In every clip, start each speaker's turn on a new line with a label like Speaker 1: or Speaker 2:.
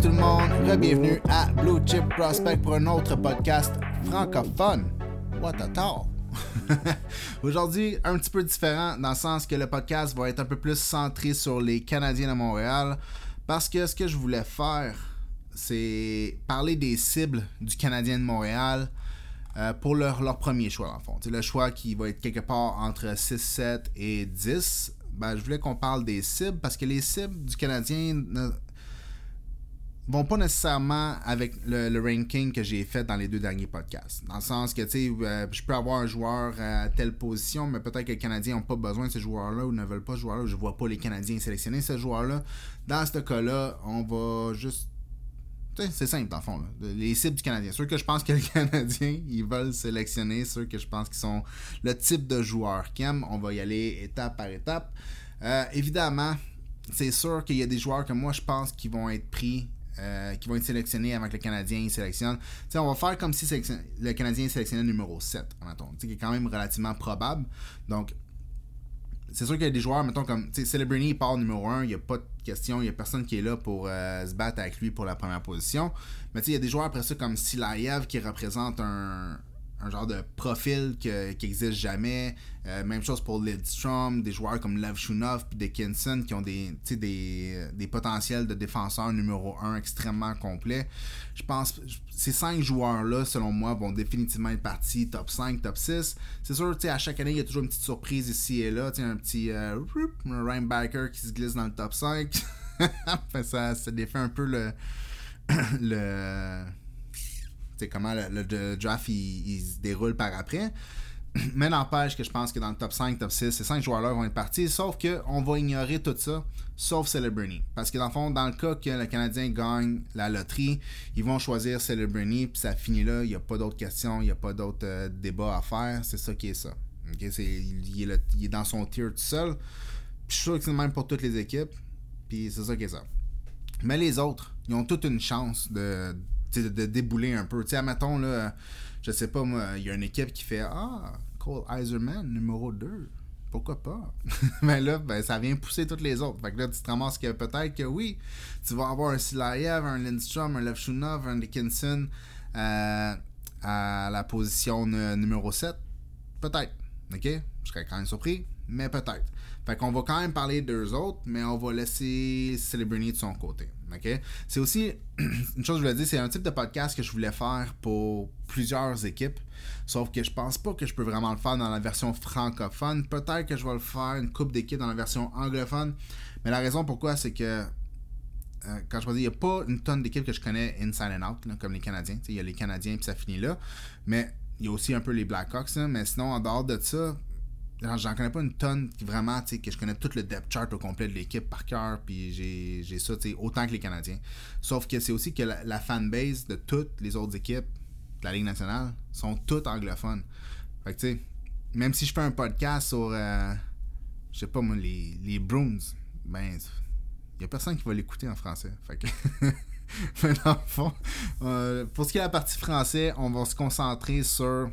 Speaker 1: tout le monde, bienvenue à Blue Chip Prospect pour un autre podcast francophone. What a talk! Aujourd'hui, un petit peu différent dans le sens que le podcast va être un peu plus centré sur les Canadiens de Montréal parce que ce que je voulais faire, c'est parler des cibles du Canadien de Montréal euh, pour leur, leur, premier choix, en fond. C'est le choix qui va être quelque part entre 6, 7 et 10. Ben, je voulais qu'on parle des cibles parce que les cibles du Canadien vont pas nécessairement avec le, ranking que j'ai fait dans les deux derniers podcasts. Dans le sens que, tu sais, euh, je peux avoir un joueur à telle position, mais peut-être que les Canadiens n'ont pas besoin de ce joueur-là ou ne veulent pas ce joueur-là. Je vois pas les Canadiens sélectionner ce joueur-là. Dans ce cas-là, on va juste c'est simple, dans le fond. Les cibles du Canadien. Ceux que je pense que les Canadiens, ils veulent sélectionner, ceux que je pense qu'ils sont le type de joueur qu'ils aiment. On va y aller étape par étape. Euh, évidemment, c'est sûr qu'il y a des joueurs que moi, je pense qui vont être pris euh, qui vont être sélectionnés avant que le Canadien sélectionne. on va faire comme si le Canadien sélectionnait le numéro 7, qui est quand même relativement probable. Donc, c'est sûr qu'il y a des joueurs, mettons, comme Celebrini part numéro 1, il n'y a pas de question, il n'y a personne qui est là pour euh, se battre avec lui pour la première position. Mais il y a des joueurs après ça comme Silayev qui représente un, un genre de profil qui n'existe jamais. Euh, même chose pour Lidstrom, des joueurs comme Lev Shunov et Dickinson qui ont des, des, des potentiels de défenseurs numéro 1 extrêmement complets. Je pense ces cinq joueurs-là, selon moi, vont définitivement être partis top 5, top 6. C'est sûr, à chaque année, il y a toujours une petite surprise ici et là. Un petit euh, qui se glisse dans le top 5. ça, ça défait un peu le. le comment le, draft il, se déroule par après. Mais n'empêche que je pense que dans le top 5, top 6, ces 5 joueurs-là vont être partis. Sauf qu'on va ignorer tout ça, sauf Celebrity. Parce que dans le fond, dans le cas que le Canadien gagne la loterie, ils vont choisir Celebrity, puis ça finit là. Il n'y a pas d'autres questions, il n'y a pas d'autres euh, débats à faire. C'est ça qui est ça. il, est dans son tier tout seul. je suis sûr que c'est le même pour toutes les équipes. Puis c'est ça qui est ça. Mais les autres, ils ont toute une chance de de, débouler un peu. Tu sais, admettons, là, je sais pas, moi, il y a une équipe qui fait Ah, Cole Iserman, numéro 2. Pourquoi pas? Mais là, ben, ça vient pousser toutes les autres. Fait que là, tu te ramasses que peut-être que oui, tu vas avoir un Silayev, un Lindstrom, un Levchunov, un Dickinson euh, à la position numéro 7. Peut-être. OK? Je serais quand même surpris, mais peut-être. Fait qu'on va quand même parler d'eux autres, mais on va laisser Celebrity de son côté. C'est aussi, une chose que je voulais dire, c'est un type de podcast que je voulais faire pour plusieurs équipes. Sauf que je pense pas que je peux vraiment le faire dans la version francophone. Peut-être que je vais le faire une coupe d'équipes dans la version anglophone. Mais la raison pourquoi, c'est que euh, quand je dis, il n'y a pas une tonne d'équipes que je connais inside and out, comme les Canadiens. Il y a les Canadiens puis ça finit là. Mais il y a aussi un peu les Blackhawks. Mais sinon, en dehors de ça, j'en connais pas une tonne qui vraiment, tu sais, que je connais tout le depth chart au complet de l'équipe par cœur, puis j'ai ça, tu sais, autant que les Canadiens. Sauf que c'est aussi que la, fanbase de toutes les autres équipes de la Ligue nationale sont toutes anglophones. Fait que, tu sais, même si je fais un podcast sur, euh, je sais pas moi, les, les Bruins, ben, il y a personne qui va l'écouter en français. Fait que. Mais dans le fond, euh, pour ce qui est de la partie français, on va se concentrer sur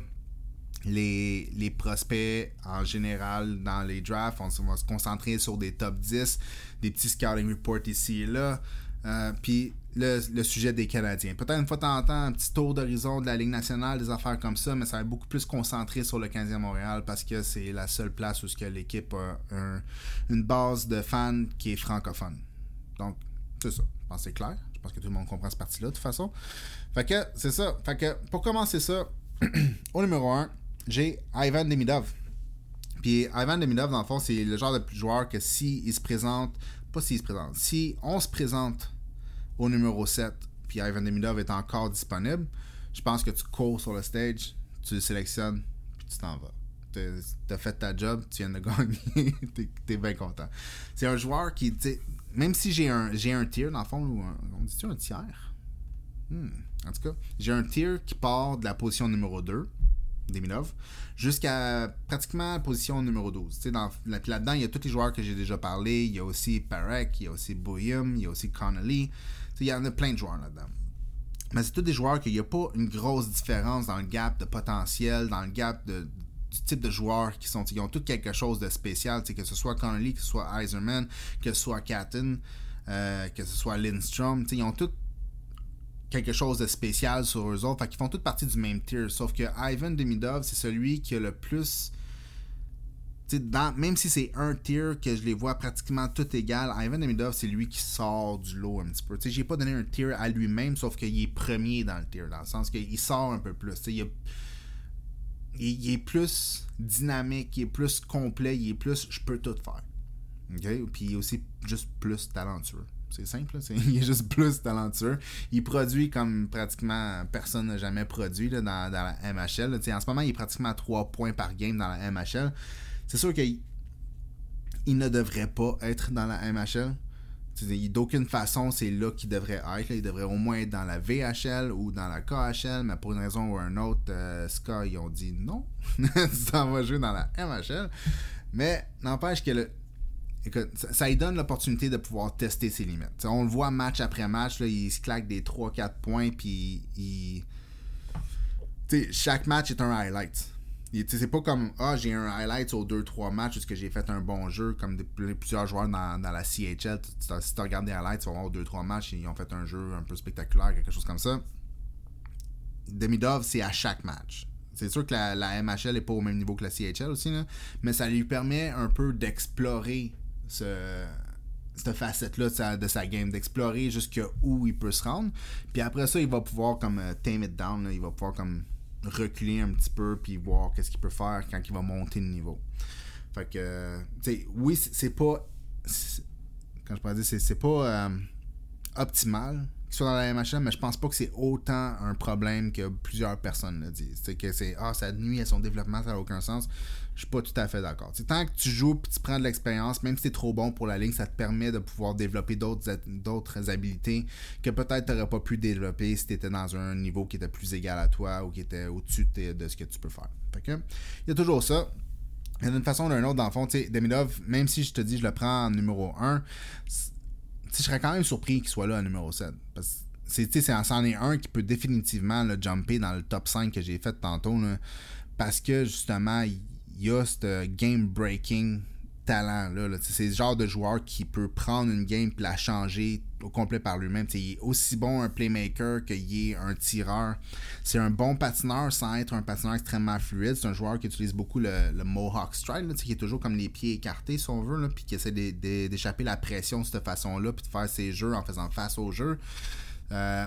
Speaker 1: les, prospects en général dans les drafts. On, va se concentrer sur des top 10, des petits scouting reports ici et là. Euh, puis le, sujet des Canadiens. Peut-être une fois de temps en temps, un petit tour d'horizon de la Ligue nationale, des affaires comme ça, mais ça va être beaucoup plus concentré sur le Canadien Montréal parce que c'est la seule place où l'équipe a une base de fans qui est francophone. Donc, c'est ça. Je pense que c'est clair. Je pense que tout le monde comprend cette partie-là de toute façon. Fait que, c'est ça. Fait que, pour commencer ça, au numéro 1, j'ai Ivan Demidov. Puis Ivan Demidov, dans le fond, c'est le genre de joueur que si il se présente, pas s'il se présente, si on se présente au numéro 7, puis Ivan Demidov est encore disponible, je pense que tu cours sur le stage, tu le sélectionnes, puis tu t'en vas. T'as fait ta job, tu viens de gagner, t'es bien content. C'est un joueur qui, même si j'ai un, un tier, dans le fond, on dit-tu un tiers? Hmm, en tout cas, j'ai un tier qui part de la position numéro 2 Demidov, jusqu'à pratiquement position numéro 12. Dans, là-dedans, il y a tous les joueurs que j'ai déjà parlé. Il y a aussi Parek, il y a aussi Boyum, il y a aussi Connolly. Il y en a plein de joueurs là-dedans. Mais c'est tous des joueurs qu'il n'y a pas une grosse différence dans le gap de potentiel, dans le gap de, du type de joueurs qui sont. Ils ont tous quelque chose de spécial, que ce soit Connolly, que ce soit Iserman, que ce soit Catton, euh, que ce soit Lindstrom. Ils ont tous quelque chose de spécial sur eux autres. Fait qu'ils font toutes partie du même tier. Sauf que Ivan Demidov, c'est celui qui a le plus. Dans, même si c'est un tier que je les vois pratiquement tout égal, Ivan Demidov, c'est lui qui sort du lot un petit peu. J'ai pas donné un tier à lui-même, sauf qu'il est premier dans le tier, dans le sens qu'il sort un peu plus. Il, il, est plus dynamique, il est plus complet, il est plus je peux tout faire. OK? Puis il est aussi juste plus talentueux. C'est simple, il est juste plus talentueux. Il produit comme pratiquement personne n'a jamais produit dans, la MHL. en ce moment, il est pratiquement à 3 points par game dans la MHL. C'est sûr qu'il il ne devrait pas être dans la MHL. D'aucune façon, c'est là qu'il devrait être. Il devrait au moins être dans la VHL ou dans la KHL, mais pour une raison ou une autre, euh, Ska, ils ont dit non. t'en vas jouer dans la MHL. Mais n'empêche que le, ça, lui donne l'opportunité de pouvoir tester ses limites. on le voit match après match, il se claque des 3-4 points, puis il. chaque match est un highlight. C'est pas comme Ah, j'ai un highlight aux 2-3 matchs parce que j'ai fait un bon jeu, comme plusieurs joueurs dans, la CHL. Si tu regardes des highlights, tu vas voir 2-3 matchs, ils ont fait un jeu un peu spectaculaire, quelque chose comme ça. Demidov, c'est à chaque match. C'est sûr que la, MHL n'est pas au même niveau que la CHL aussi, mais ça lui permet un peu d'explorer cette facette-là de sa, game, d'explorer jusqu'où il peut se rendre. Puis après ça, il va pouvoir comme euh, tame it down, il va pouvoir comme reculer un petit peu puis voir qu'est-ce qu'il peut faire quand il va monter le niveau. Fait que, tu oui, c'est pas. Quand je pourrais dire, c'est pas euh, optimal qu'il soit dans la MHM, mais je pense pas que c'est autant un problème que plusieurs personnes le disent. C'est que c'est Ah, ça nuit à son développement, ça n'a aucun sens je suis pas tout à fait d'accord. tant que tu joues et tu prends de l'expérience, même si tu es trop bon pour la ligne, ça te permet de pouvoir développer d'autres habilités que peut-être tu n'aurais pas pu développer si tu étais dans un niveau qui était plus égal à toi ou qui était au-dessus de, ce que tu peux faire. il y a toujours ça. D'une façon ou d'une autre, dans le fond, Demidov, même si je te dis je le prends en numéro 1, je serais quand même surpris qu'il soit là en numéro 7. Parce que c'en est, un qui peut définitivement le jumper dans le top 5 que j'ai fait tantôt. parce que justement, il y a ce game-breaking talent. Là, C'est le genre de joueur qui peut prendre une game et la changer au complet par lui-même. Il est aussi bon un playmaker qu'il est un tireur. C'est un bon patineur sans être un patineur extrêmement fluide. C'est un joueur qui utilise beaucoup le, Mohawk Stride, qui est toujours comme les pieds écartés, si on veut, puis qui essaie d'échapper la pression de cette façon-là, puis de faire ses jeux en faisant face au jeu. Euh,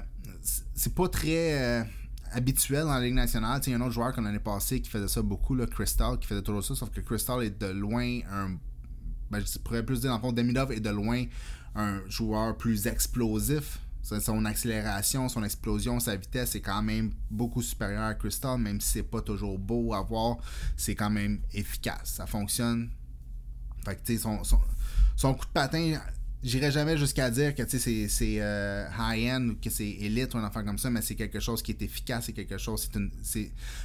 Speaker 1: c'est pas très. Euh, habituel dans la Ligue nationale. Il y a un autre joueur qu'on l'année passée qui faisait ça beaucoup, là, Crystal, qui faisait toujours ça, sauf que Crystal est de loin un. Ben, je pourrais plus dire, dans le fond, Demidov est de loin un joueur plus explosif. Son accélération, son explosion, sa vitesse est quand même beaucoup supérieure à Crystal, même si c'est pas toujours beau à voir, c'est quand même efficace. Ça fonctionne. Fait que, son, son, son coup de patin J'irai jamais jusqu'à dire que c'est euh, high-end ou que c'est élite ou un enfant comme ça, mais c'est quelque chose qui est efficace, c'est quelque chose. c'est une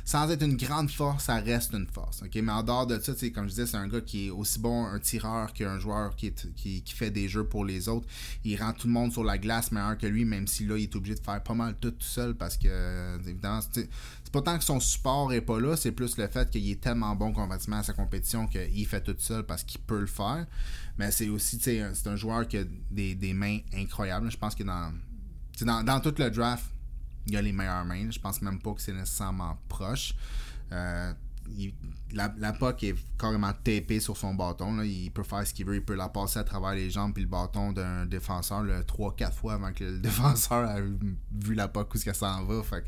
Speaker 1: Sans être une grande force, ça reste une force. ok? Mais en dehors de ça, comme je disais, c'est un gars qui est aussi bon un tireur qu'un joueur qui, qui, qui, fait des jeux pour les autres. Il rend tout le monde sur la glace meilleur que lui, même si là, il est obligé de faire pas mal tout, seul parce que, euh, évidemment, c'est pas tant que son support est pas là, c'est plus le fait qu'il est tellement bon compatible à sa compétition qu'il fait tout seul parce qu'il peut le faire. Mais c'est aussi, c'est un joueur qui a des, mains incroyables. Je pense que dans, dans, tout le draft, il a les meilleures mains. Je pense même pas que c'est nécessairement proche. Euh, la, la puck est carrément tapée sur son bâton. Il peut faire ce qu'il veut. Il peut la passer à travers les jambes puis le bâton d'un défenseur 3-4 fois avant que le défenseur ait vu la puck où ce qu'elle s'en va. Fait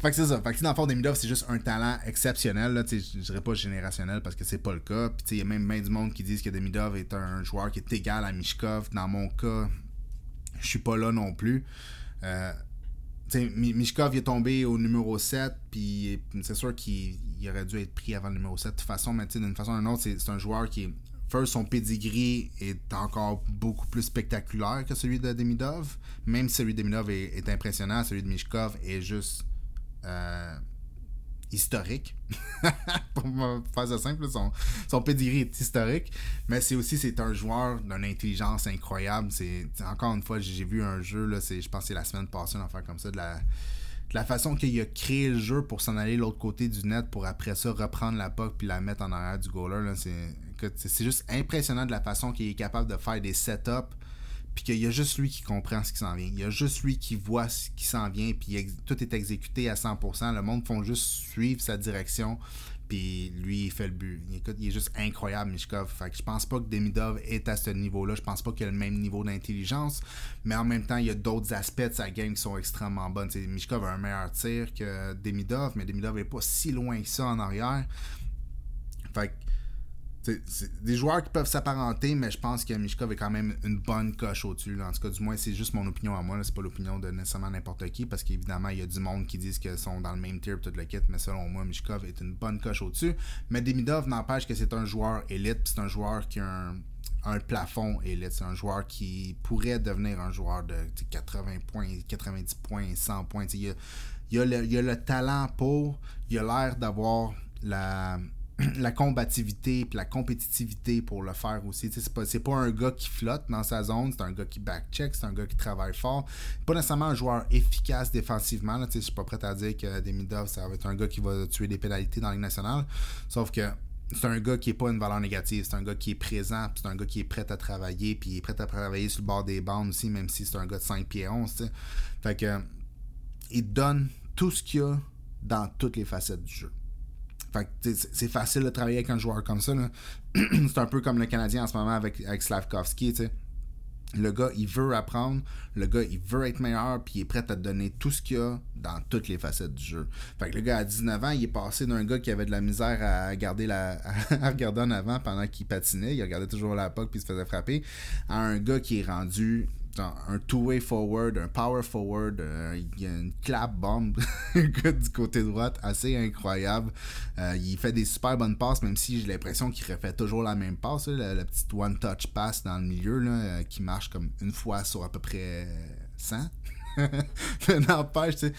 Speaker 1: fait que c'est ça. Fait que dans le fond, Demidov, c'est juste un talent exceptionnel. Là, je dirais pas générationnel parce que c'est pas le cas. Puis il y a même bien du monde qui disent que Demidov est un joueur qui est égal à Mishkov. Dans mon cas, je suis pas là non plus. Euh, Mishkov est tombé au numéro 7, puis c'est sûr qu'il aurait dû être pris avant le numéro 7 de toute façon, mais d'une façon ou d'une autre, c'est un joueur qui est. First, son pedigree est encore beaucoup plus spectaculaire que celui de Demidov. Même si celui de Demidov est, est impressionnant, celui de Mishkov est juste euh, historique. Pour faire ça simple, son, son est historique. Mais c'est aussi c'est un joueur d'une intelligence incroyable. C'est encore une fois, j'ai vu un jeu, là, je pense que c'est la semaine passée, une affaire comme ça, de la, la façon qu'il a créé le jeu pour s'en aller de l'autre côté du net pour après ça reprendre la puck puis la mettre en arrière du goaler. C'est juste impressionnant de la façon qu'il est capable de faire des setups puis qu'il y a juste lui qui comprend ce qui s'en vient. Il y a juste lui qui voit ce qui s'en vient, puis tout est exécuté à 100%. Le monde font juste suivre sa direction, puis lui, il fait le but. Il, est juste incroyable, Mishkov. Fait que je pense pas que Demidov est à ce niveau-là. Je pense pas qu'il a le même niveau d'intelligence. Mais en même temps, il y a d'autres aspects de sa game qui sont extrêmement bonnes. Mishkov a un meilleur tir que Demidov, mais Demidov est pas si loin que ça en arrière. Fait que c'est des joueurs qui peuvent s'apparenter, mais je pense que Mishkov est quand même une bonne coche au-dessus. En tout cas, du moins, c'est juste mon opinion à moi. C'est pas l'opinion de nécessairement n'importe qui, parce qu'évidemment, il y a du monde qui disent qu'ils sont dans le même tier tout le kit, mais selon moi, Mishkov est une bonne coche au-dessus. Mais Demidov n'empêche que c'est un joueur élite, c'est un joueur qui a un, plafond élite. C'est un joueur qui pourrait devenir un joueur de 80 points, 90 points, 100 points. Il y a, le, il a le talent pour, il a l'air d'avoir la la combativité et la compétitivité pour le faire aussi. C'est pas, pas un gars qui flotte dans sa zone, c'est un gars qui backcheck, c'est un gars qui travaille fort. Pas nécessairement un joueur efficace défensivement. Je suis pas prêt à dire que Demidov, ça va être un gars qui va tuer des pénalités dans la Ligue nationale. Sauf que c'est un gars qui n'est pas une valeur négative. C'est un gars qui est présent, c'est un gars qui est prêt à travailler, puis il est prêt à travailler sur le bord des bandes aussi, même si c'est un gars de 5 pieds 11. Fait que il donne tout ce qu'il y a dans toutes les facettes du jeu c'est facile de travailler avec un joueur comme ça. c'est un peu comme le Canadien en ce moment avec, avec Slavkovski. Le gars, il veut apprendre, le gars, il veut être meilleur, puis il est prêt à te donner tout ce qu'il a dans toutes les facettes du jeu. Fait que le gars, à 19 ans, il est passé d'un gars qui avait de la misère à à regarder en avant pendant qu'il patinait, il regardait toujours la puck puis il se faisait frapper, à un gars qui est rendu un two-way forward, un power forward, euh, il y a une clap bomb du côté droite, assez incroyable. Euh, il fait des super bonnes passes, même si j'ai l'impression qu'il refait toujours la même passe, la, petite one-touch pass dans le milieu, euh, qui marche comme une fois sur à peu près 100. N'empêche, tu sais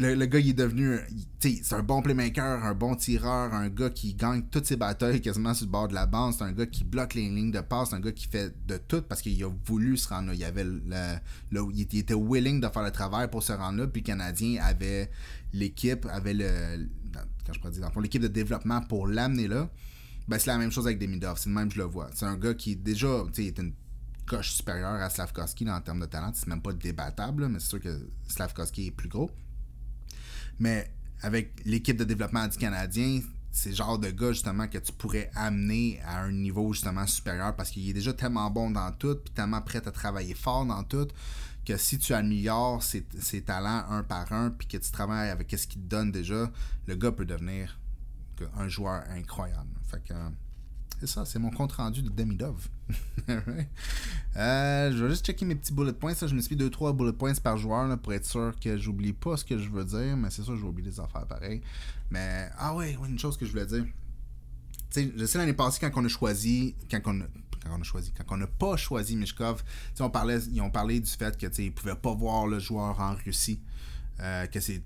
Speaker 1: le, gars, il est devenu. C'est un bon playmaker, un bon tireur, un gars qui gagne toutes ses batailles quasiment sur le bord de la bande. C'est un gars qui bloque les lignes de passe. Un gars qui fait de tout parce qu'il a voulu se rendre là. Il, avait le, il était willing de faire le travail pour se rendre là. Puis le Canadien avait l'équipe, avait le. Quand je l'équipe de développement pour l'amener là. Ben, c'est la même chose avec Demidov. C'est le même, je le vois. C'est un gars qui, déjà, est une coche supérieure à Slavkovski en termes de talent. C'est même pas débattable, mais c'est sûr que Slavkovski est plus gros. Mais avec l'équipe de développement du Canadien, c'est le genre de gars justement que tu pourrais amener à un niveau justement supérieur parce qu'il est déjà tellement bon dans tout, puis tellement prêt à travailler fort dans tout, que si tu améliores ses, talents un par un, puis que tu travailles avec ce qu'il te donne déjà, le gars peut devenir un joueur incroyable. Fait que c'est ça, c'est mon compte rendu de Demidov. euh, je vais juste checker mes petits bullet points. Ça, je me suis mis 2-3 bullet points par joueur pour être sûr que j'oublie pas ce que je veux dire. Mais c'est sûr, je vais oublier les affaires pareil. Mais, ah ouais, une chose que je voulais dire. Tu sais, je sais l'année passée, quand on a choisi, quand on a, quand on a choisi, quand on n'a pas choisi Mishkov, on parlait, ils ont parlé du fait qu'ils ne pouvaient pas voir le joueur en Russie. Euh, que c'est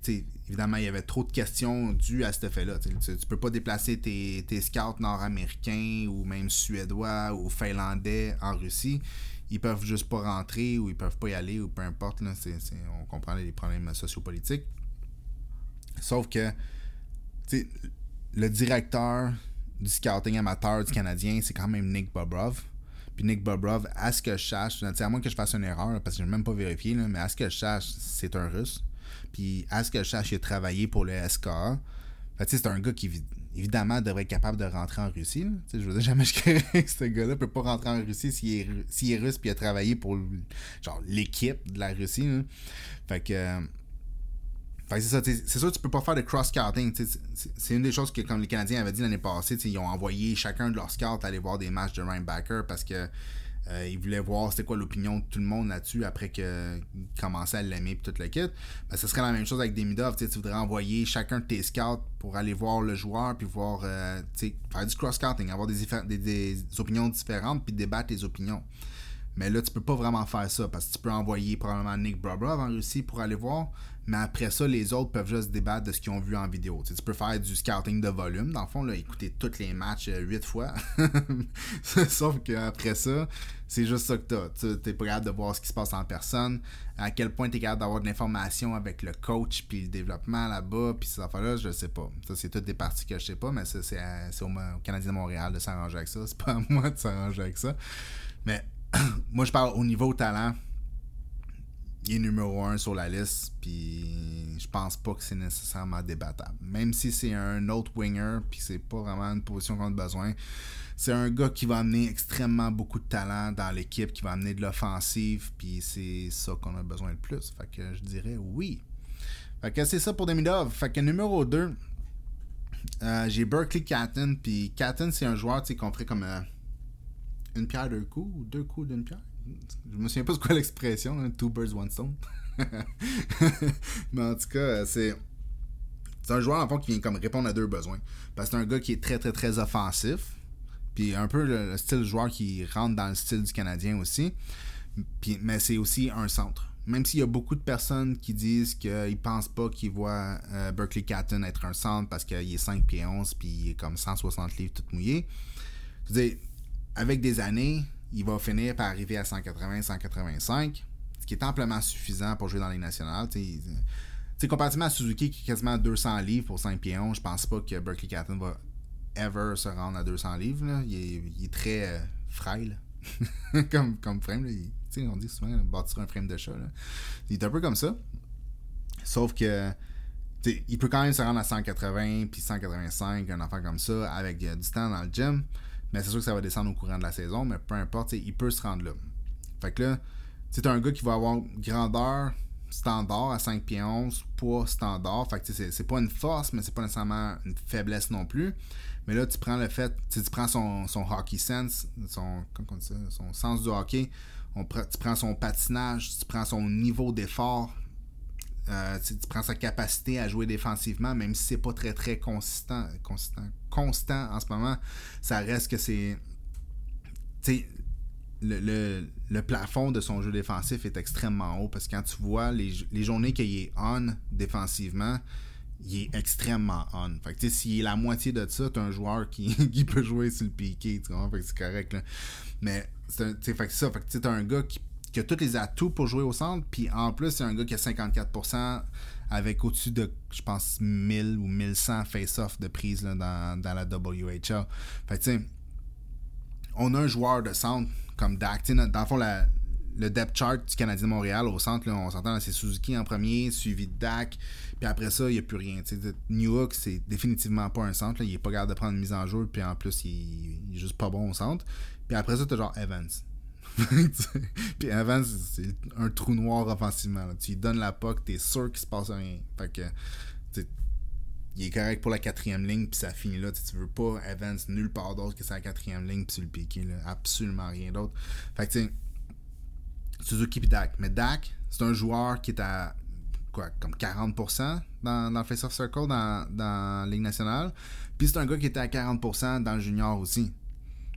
Speaker 1: évidemment il y avait trop de questions dues à cet effet-là. Tu, tu peux pas déplacer tes, scouts nord-américains ou même suédois ou finlandais en Russie. Ils peuvent juste pas rentrer ou ils peuvent pas y aller ou peu importe. Là, on comprend les problèmes sociopolitiques. Sauf que le directeur du scouting amateur du Canadien, c'est quand même Nick Bobrov. Puis Nick Bobrov, à ce que je sache, à moins que je fasse une erreur, parce que je n'ai même pas vérifié, mais à ce que je sache, c'est un russe. Puis, à ce que je sache, il a travaillé pour le SKA. c'est un gars qui, évidemment, devrait être capable de rentrer en Russie. Je veux dire, jamais je que ce gars-là peut pas rentrer en Russie s'il est, est, russe puis a travaillé pour l'équipe de la Russie. Fait que. c'est ça, c'est sûr que tu peux pas faire de cross-scouting. C'est une des choses que, comme les Canadiens avaient dit l'année passée, ils ont envoyé chacun de leurs scouts aller voir des matchs de Ryan Backer parce que euh, il voulait voir c'était quoi l'opinion de tout le monde là-dessus après qu'il commençait à l'aimer et tout le kit. Ben, ce serait la même chose avec Demidov. Tu voudrais envoyer chacun de tes scouts pour aller voir le joueur puis voir euh, faire du cross-scouting, avoir des, opinions différentes puis débattre les opinions. Mais là, tu peux pas vraiment faire ça parce que tu peux envoyer probablement Nick Bobrov en Russie pour aller voir. Mais après ça, les autres peuvent juste débattre de ce qu'ils ont vu en vidéo. Tu, peux faire du scouting de volume, dans le fond, là, écouter tous les matchs euh, huit fois. Sauf qu'après ça, c'est juste ça que tu as. Tu n'es pas capable de voir ce qui se passe en personne, à quel point tu es capable d'avoir de l'information avec le coach, puis le développement là-bas, puis ces affaires-là, je sais pas. Ça, c'est toutes des parties que je sais pas, mais c'est au, au Canadien de Montréal de s'arranger avec ça. C'est pas à moi de s'arranger avec ça. Mais moi, je parle au niveau talent. Il est numéro un sur la liste, puis je pense pas que c'est nécessairement débattable. Même si c'est un autre winger, puis c'est pas vraiment une position qu'on a besoin, c'est un gars qui va amener extrêmement beaucoup de talent dans l'équipe, qui va amener de l'offensive, puis c'est ça qu'on a besoin le plus. Fait que je dirais oui. Fait que c'est ça pour Demidov. Fait que numéro 2, euh, j'ai Berkeley Catton, puis Catton, c'est un joueur qu'on ferait comme euh, une pierre deux coups, ou deux coups d'une pierre. Je me souviens pas de quoi l'expression, hein, two birds, one stone. Mais en tout cas, c'est. C'est un joueur en fond qui vient comme répondre à deux besoins. Parce que c'est un gars qui est très très très offensif. Puis un peu le, style de joueur qui rentre dans le style du Canadien aussi. Puis, mais c'est aussi un centre. Même s'il y a beaucoup de personnes qui disent qu'ils pensent pas qu'ils voient euh, Berkeley Catton être un centre parce qu'il est 5 pieds 11 puis il est comme 160 livres tout mouillé. Je veux dire, avec des années, il va finir par arriver à 180-185, ce qui est amplement suffisant pour jouer dans les nationales. T'sais, comparativement à Suzuki qui est quasiment 200 livres pour 5 pieds 11, je pense pas que Berkeley Catton va ever se rendre à 200 livres. Il, est, très euh, frêle comme, comme frame. on dit souvent bâtir un frame de chat. Il est un peu comme ça. Sauf que il peut quand même se rendre à 180 puis 185, un enfant comme ça, avec euh, du temps dans le gym. Mais c'est sûr que ça va descendre au courant de la saison, mais peu importe, il peut se rendre là. Fait que là, c'est un gars qui va avoir grandeur standard à 5 pieds 11, poids standard. Fait que c'est pas une force, mais c'est pas nécessairement une faiblesse non plus. Mais là, tu prends le fait, tu prends son, son, hockey sense, son, son sens du hockey, on, tu prends son patinage, tu prends son niveau d'effort, euh, tu, prends sa capacité à jouer défensivement, même si c'est pas très très consistant, consistant, constant en ce moment, ça reste que c'est. Le, le, le, plafond de son jeu défensif est extrêmement haut parce que quand tu vois les, les journées qu'il est on défensivement, il est extrêmement on. Fait que s'il est la moitié de ça, t'as un joueur qui, qui, peut jouer sur le piqué, tu vois, fait que c'est correct. Là. Mais c'est fait que ça, fait que t'as un gars qui qui a tous les atouts pour jouer au centre. Puis en plus, c'est un gars qui a 54% avec au-dessus de, je pense, 1000 ou 1100 face-off de prise dans, la WHL. Fait tu sais, on a un joueur de centre comme Dak. Dans le fond, le depth chart du Canadien de Montréal au centre, on s'entend, c'est Suzuki en premier, suivi de Dak. Puis après ça, il n'y a plus rien. New York, c'est définitivement pas un centre. Il est pas capable de prendre une mise en jeu. Puis en plus, il, il est juste pas bon au centre. Puis après ça, tu as genre Evans. puis avant, c'est un trou noir offensivement. Tu lui donnes la puck, t'es sûr qu'il se passe rien. Fait que, il est correct pour la quatrième ligne, puis ça finit là. tu veux pas Evans nulle part d'autre que sa quatrième ligne, puis sur le piqué. Absolument rien d'autre. Fait que, tu Suzuki puis Dak. Mais Dak, c'est un joueur qui est à quoi, comme 40% dans, dans le Face-Off Circle dans, dans la Ligue nationale. Puis c'est un gars qui était à 40% dans le junior aussi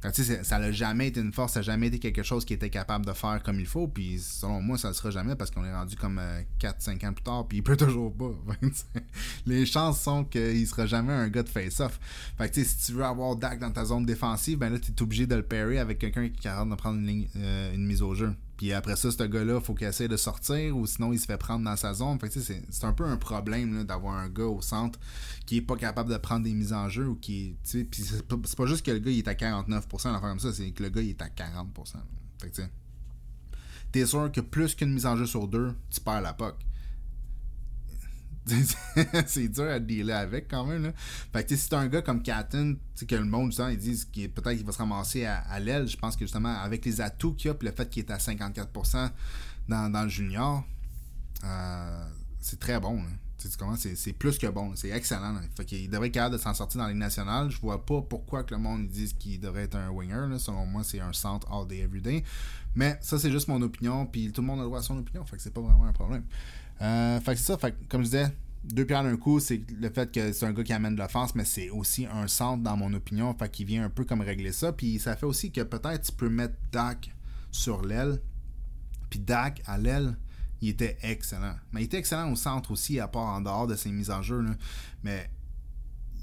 Speaker 1: ça n'a jamais été une force, ça n'a jamais été quelque chose qui était capable de faire comme il faut. Puis selon moi, ça ne sera jamais parce qu'on est rendu comme 4-5 euh, ans plus tard, puis il peut toujours pas. Les chances sont qu'il ne sera jamais un gars de face-off. Fait que si tu veux avoir Dak dans ta zone défensive, ben là, tu es obligé de le parry avec quelqu'un qui est capable de prendre une, euh, une mise au jeu. Puis après ça, ce gars-là, faut qu'il essaie de sortir ou sinon il se fait prendre dans sa zone. Fait c'est, c'est un peu un problème d'avoir un gars au centre qui est pas capable de prendre des mises en jeu ou qui. Puis c'est pas, juste que le gars il est à 49%, l'affaire comme ça, c'est que le gars il est à 40%. Fait que t'es sûr que plus qu'une mise en jeu sur deux, tu perds la POC. c'est dur à dealer avec quand même. Là. Fait que si c'est un gars comme Catton, que le monde, ils disent qu'il peut-être qu'il va se ramasser à, l'aile, je pense que justement, avec les atouts qu'il a, puis le fait qu'il est à 54% dans, le junior, euh, c'est très bon. C'est plus que bon, c'est excellent. Fait qu'il devrait être capable de s'en sortir dans les nationales. Je vois pas pourquoi que le monde dise qu'il devrait être un winger. Selon moi, c'est un centre all day, every day. Mais ça, c'est juste mon opinion. Puis tout le monde a le droit à son opinion. Fait que c'est pas vraiment un problème. Euh, fait que c'est ça. Fait comme je disais, deux pierres d'un coup, c'est le fait que c'est un gars qui amène de l'offense, mais c'est aussi un centre dans mon opinion. Fait qu'il vient un peu comme régler ça. Puis ça fait aussi que peut-être tu peux mettre Dak sur l'aile. Puis Dak à l'aile, il était excellent. Mais il était excellent au centre aussi, à part en dehors de ses mises en jeu. Mais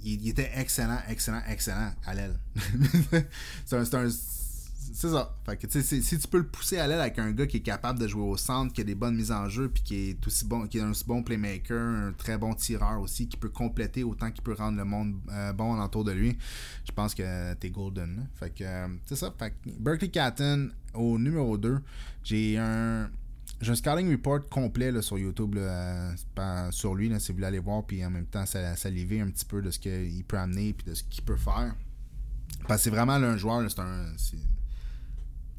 Speaker 1: il, était excellent, excellent, excellent à l'aile. c'est un c'est ça. Fait que, si tu peux le pousser à l'aile avec un gars qui est capable de jouer au centre, qui a des bonnes mises en jeu, puis qui est aussi bon, qui est un bon playmaker, un très bon tireur aussi, qui peut compléter autant qu'il peut rendre le monde euh, bon alentour de lui, je pense que t'es golden. Fait que, euh, c'est ça. Fait Berkeley Catton au numéro 2, j'ai un. J'ai un scouting report complet là, sur YouTube là, sur lui, si vous voulez aller voir, puis en même temps saliver un petit peu de ce qu'il peut amener puis de ce qu'il peut faire. Parce que c'est vraiment un joueur, c'est un.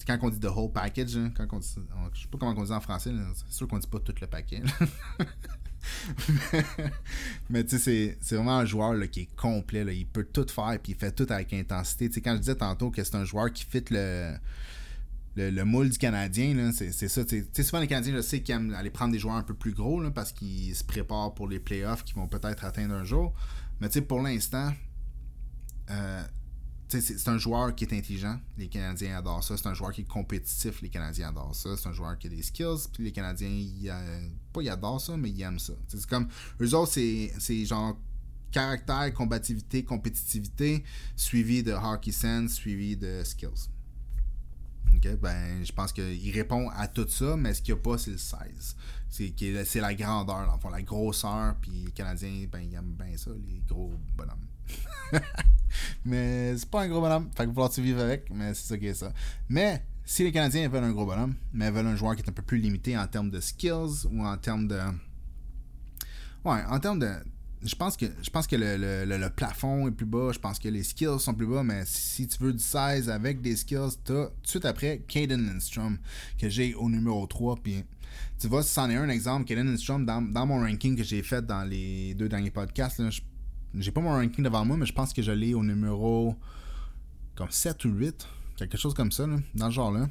Speaker 1: Quand on dit the whole package, hein, quand on je sais pas comment on dit en français, c'est sûr qu'on dit pas tout le paquet. mais, tu sais, c'est vraiment un joueur qui est complet. Il peut tout faire puis il fait tout avec intensité. quand je disais tantôt que c'est un joueur qui fit le, le, moule du Canadien, c'est ça. Tu sais, souvent les Canadiens, je sais qu'ils aiment aller prendre des joueurs un peu plus gros parce qu'ils se préparent pour les playoffs qui vont peut-être atteindre un jour. Mais tu sais, pour l'instant, euh, c'est un joueur qui est intelligent, les Canadiens adorent ça. C'est un joueur qui est compétitif, les Canadiens adorent ça. C'est un joueur qui a des skills, puis les Canadiens, pas ils adorent ça, mais ils aiment ça. C'est comme, eux autres, c'est genre caractère, combativité, compétitivité, suivi de hockey sense, suivi de skills. Ben, je pense qu'il répond à tout ça, mais ce qu'il n'y a pas, c'est le 16. C'est la grandeur, dans la grosseur, puis les Canadiens, ben, ils aiment bien ça, les gros bonhommes. mais c'est pas un gros bonhomme. Fait que falloir tu vivre avec, mais c'est ça qui est ça. Mais si les Canadiens veulent un gros bonhomme, mais veulent un joueur qui est un peu plus limité en termes de skills ou en termes de. Ouais, en termes de. Je pense que, je pense que le, le, plafond est plus bas, je pense que les skills sont plus bas, mais si tu veux du 16 avec des skills, t'as tout de suite après Caden Lindstrom, que j'ai au numéro 3. Puis tu vois, c'en est un exemple, Caden Lindstrom, dans, dans mon ranking que j'ai fait dans les deux derniers podcasts, là, je j'ai pas mon ranking devant moi, mais je pense que je l'ai au numéro comme 7 ou 8. Quelque chose comme ça, dans ce genre-là.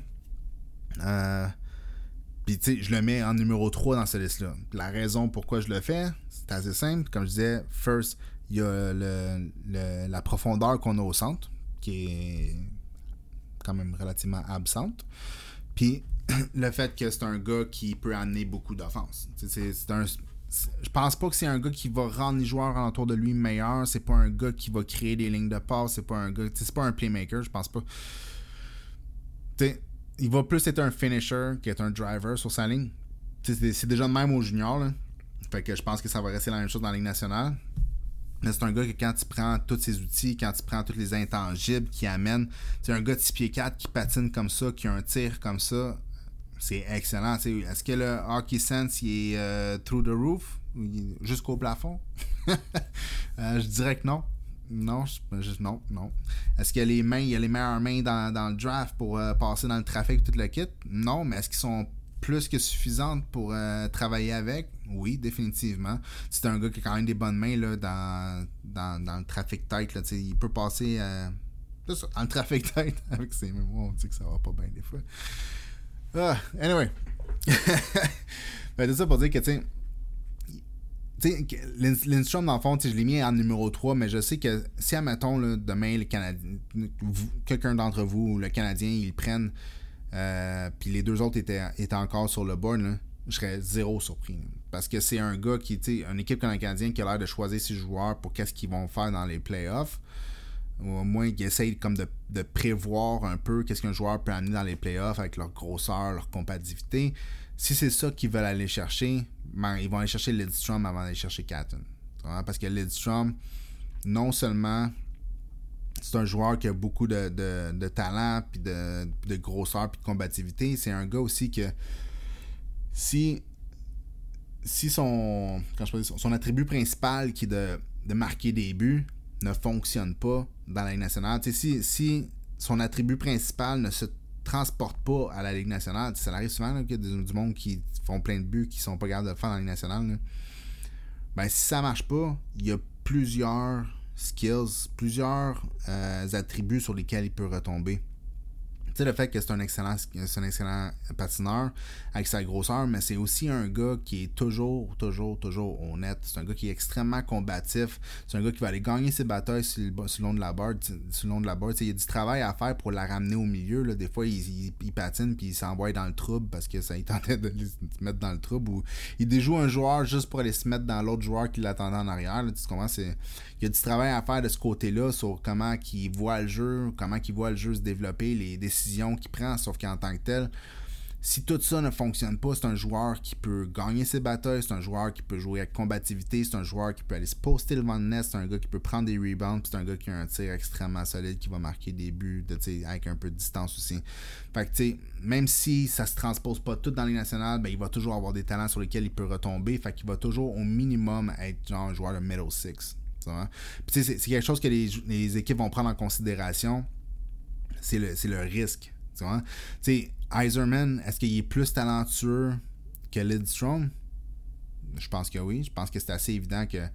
Speaker 1: Euh, puis, tu sais, je le mets en numéro 3 dans cette liste-là. La raison pourquoi je le fais, c'est assez simple. Comme je disais, first, il y a la profondeur qu'on a au centre, qui est quand même relativement absente. Puis, le fait que c'est un gars qui peut amener beaucoup d'offense. C'est un je pense pas que c'est un gars qui va rendre les joueurs autour de lui meilleurs. C'est pas un gars qui va créer des lignes de passe. C'est pas un gars. C'est pas un playmaker, je pense pas. il va plus être un finisher qu'être un driver sur sa ligne. C'est déjà de même au junior. Là. Fait que je pense que ça va rester la même chose dans la Ligue nationale. Mais c'est un gars que quand tu prends tous ses outils, quand tu prends tous les intangibles qu'il amène, c'est un gars de 6 pieds 4 qui patine comme ça, qui a un tir comme ça, c'est excellent. Est-ce que le hockey sense il est euh, through the roof? Jusqu'au plafond? Euh, Je dirais que non. Non, juste non, non. Est-ce a les mains, il y a les meilleures mains dans, le draft pour euh, passer dans le trafic tout le kit? Non, mais est-ce qu'ils sont plus que suffisantes pour travailler avec? Oui, définitivement. C'est un gars qui a quand même des bonnes mains là, dans, dans, le trafic tête. Là, il peut passer dans le trafic tête avec ses mains. On dit que ça va pas bien des fois. Ah, anyway. ben, tout ça pour dire que, tu sais, Lindstrom, dans le fond, je l'ai mis en numéro 3, mais je sais que si, admettons, là, demain, le Canadien, quelqu'un d'entre vous, le Canadien, ils le prennent, euh, puis les deux autres étaient, étaient encore sur le board, je serais zéro surpris. Parce que c'est un gars qui, tu une équipe canadienne qui a l'air de choisir ses joueurs pour qu'est-ce qu'ils vont faire dans les playoffs ou au moins qu'ils essayent comme de, prévoir un peu qu'est-ce qu'un joueur peut amener dans les playoffs avec leur grosseur, leur compatibilité. Si c'est ça qu'ils veulent aller chercher, ben, ils vont aller chercher Lidstrom avant d'aller chercher Catton. Parce que Lidstrom, non seulement c'est un joueur qui a beaucoup de, talent, puis de, de, grosseur, puis de combativité, c'est un gars aussi que si, si son, son attribut principal qui est de, de marquer des buts, ne fonctionne pas dans la Ligue nationale. si, si son attribut principal ne se transporte pas à la Ligue nationale, ça arrive souvent qu'il y a du, monde qui font plein de buts qui sont pas capables de faire dans la Ligue nationale. Ben, si ça marche pas, il y a plusieurs skills, plusieurs euh, attributs sur lesquels il peut retomber sais, le fait que c'est un excellent, un excellent patineur avec sa grosseur, mais c'est aussi un gars qui est toujours, toujours, toujours honnête. C'est un gars qui est extrêmement combatif. C'est un gars qui va aller gagner ses batailles sur le, long de la barre. Sur le long de la. Il y a du travail à faire pour la ramener au milieu. Là. Des fois, il, patine puis il s'envoie dans le trouble parce que ça il tentait de se mettre dans le trouble. Ou il déjoue un joueur juste pour aller se mettre dans l'autre joueur qui l'attendait en arrière. Là. Tu comprends? Il y a du travail à faire de ce côté-là sur comment il voit le jeu, comment il voit le jeu se développer, les décisions qu'il prend, sauf qu'en tant que tel, si tout ça ne fonctionne pas, c'est un joueur qui peut gagner ses batailles, c'est un joueur qui peut jouer avec combativité, c'est un joueur qui peut aller se poster le vent de c'est un gars qui peut prendre des rebounds, c'est un gars qui a un tir extrêmement solide, qui va marquer des buts de, avec un peu de distance aussi. Fait que, même si ça se transpose pas tout dans les nationales, ben, il va toujours avoir des talents sur lesquels il peut retomber. Fait qu'il va toujours au minimum être genre un joueur de middle six. C'est quelque chose que les, équipes vont prendre en considération. C'est le, le risque. Tu? Iserman, est-ce qu'il est plus talentueux que Lidstrom? Je pense que oui. Je pense que c'est assez évident que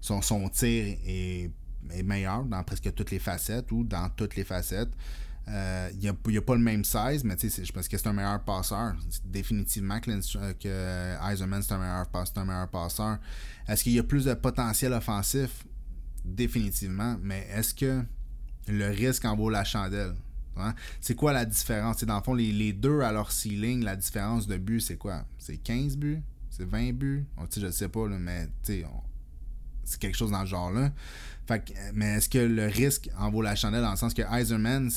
Speaker 1: son tir est, meilleur dans presque toutes les facettes ou dans toutes les facettes. Euh, il n'y a, pas le même size, mais je pense que c'est un meilleur passeur. Définitivement que, euh, que c'est un, meilleur, un meilleur passeur. Est-ce qu'il y a plus de potentiel offensif? Définitivement. Mais est-ce que le risque en vaut la chandelle? Hein? C'est quoi la différence? Dans le fond, les, deux à leur ceiling, la différence de but, c'est quoi? C'est 15 buts? C'est 20 buts? Je sais pas, là, mais c'est quelque chose dans ce genre-là. mais est-ce que le risque en vaut la chandelle dans le sens que Eiserman,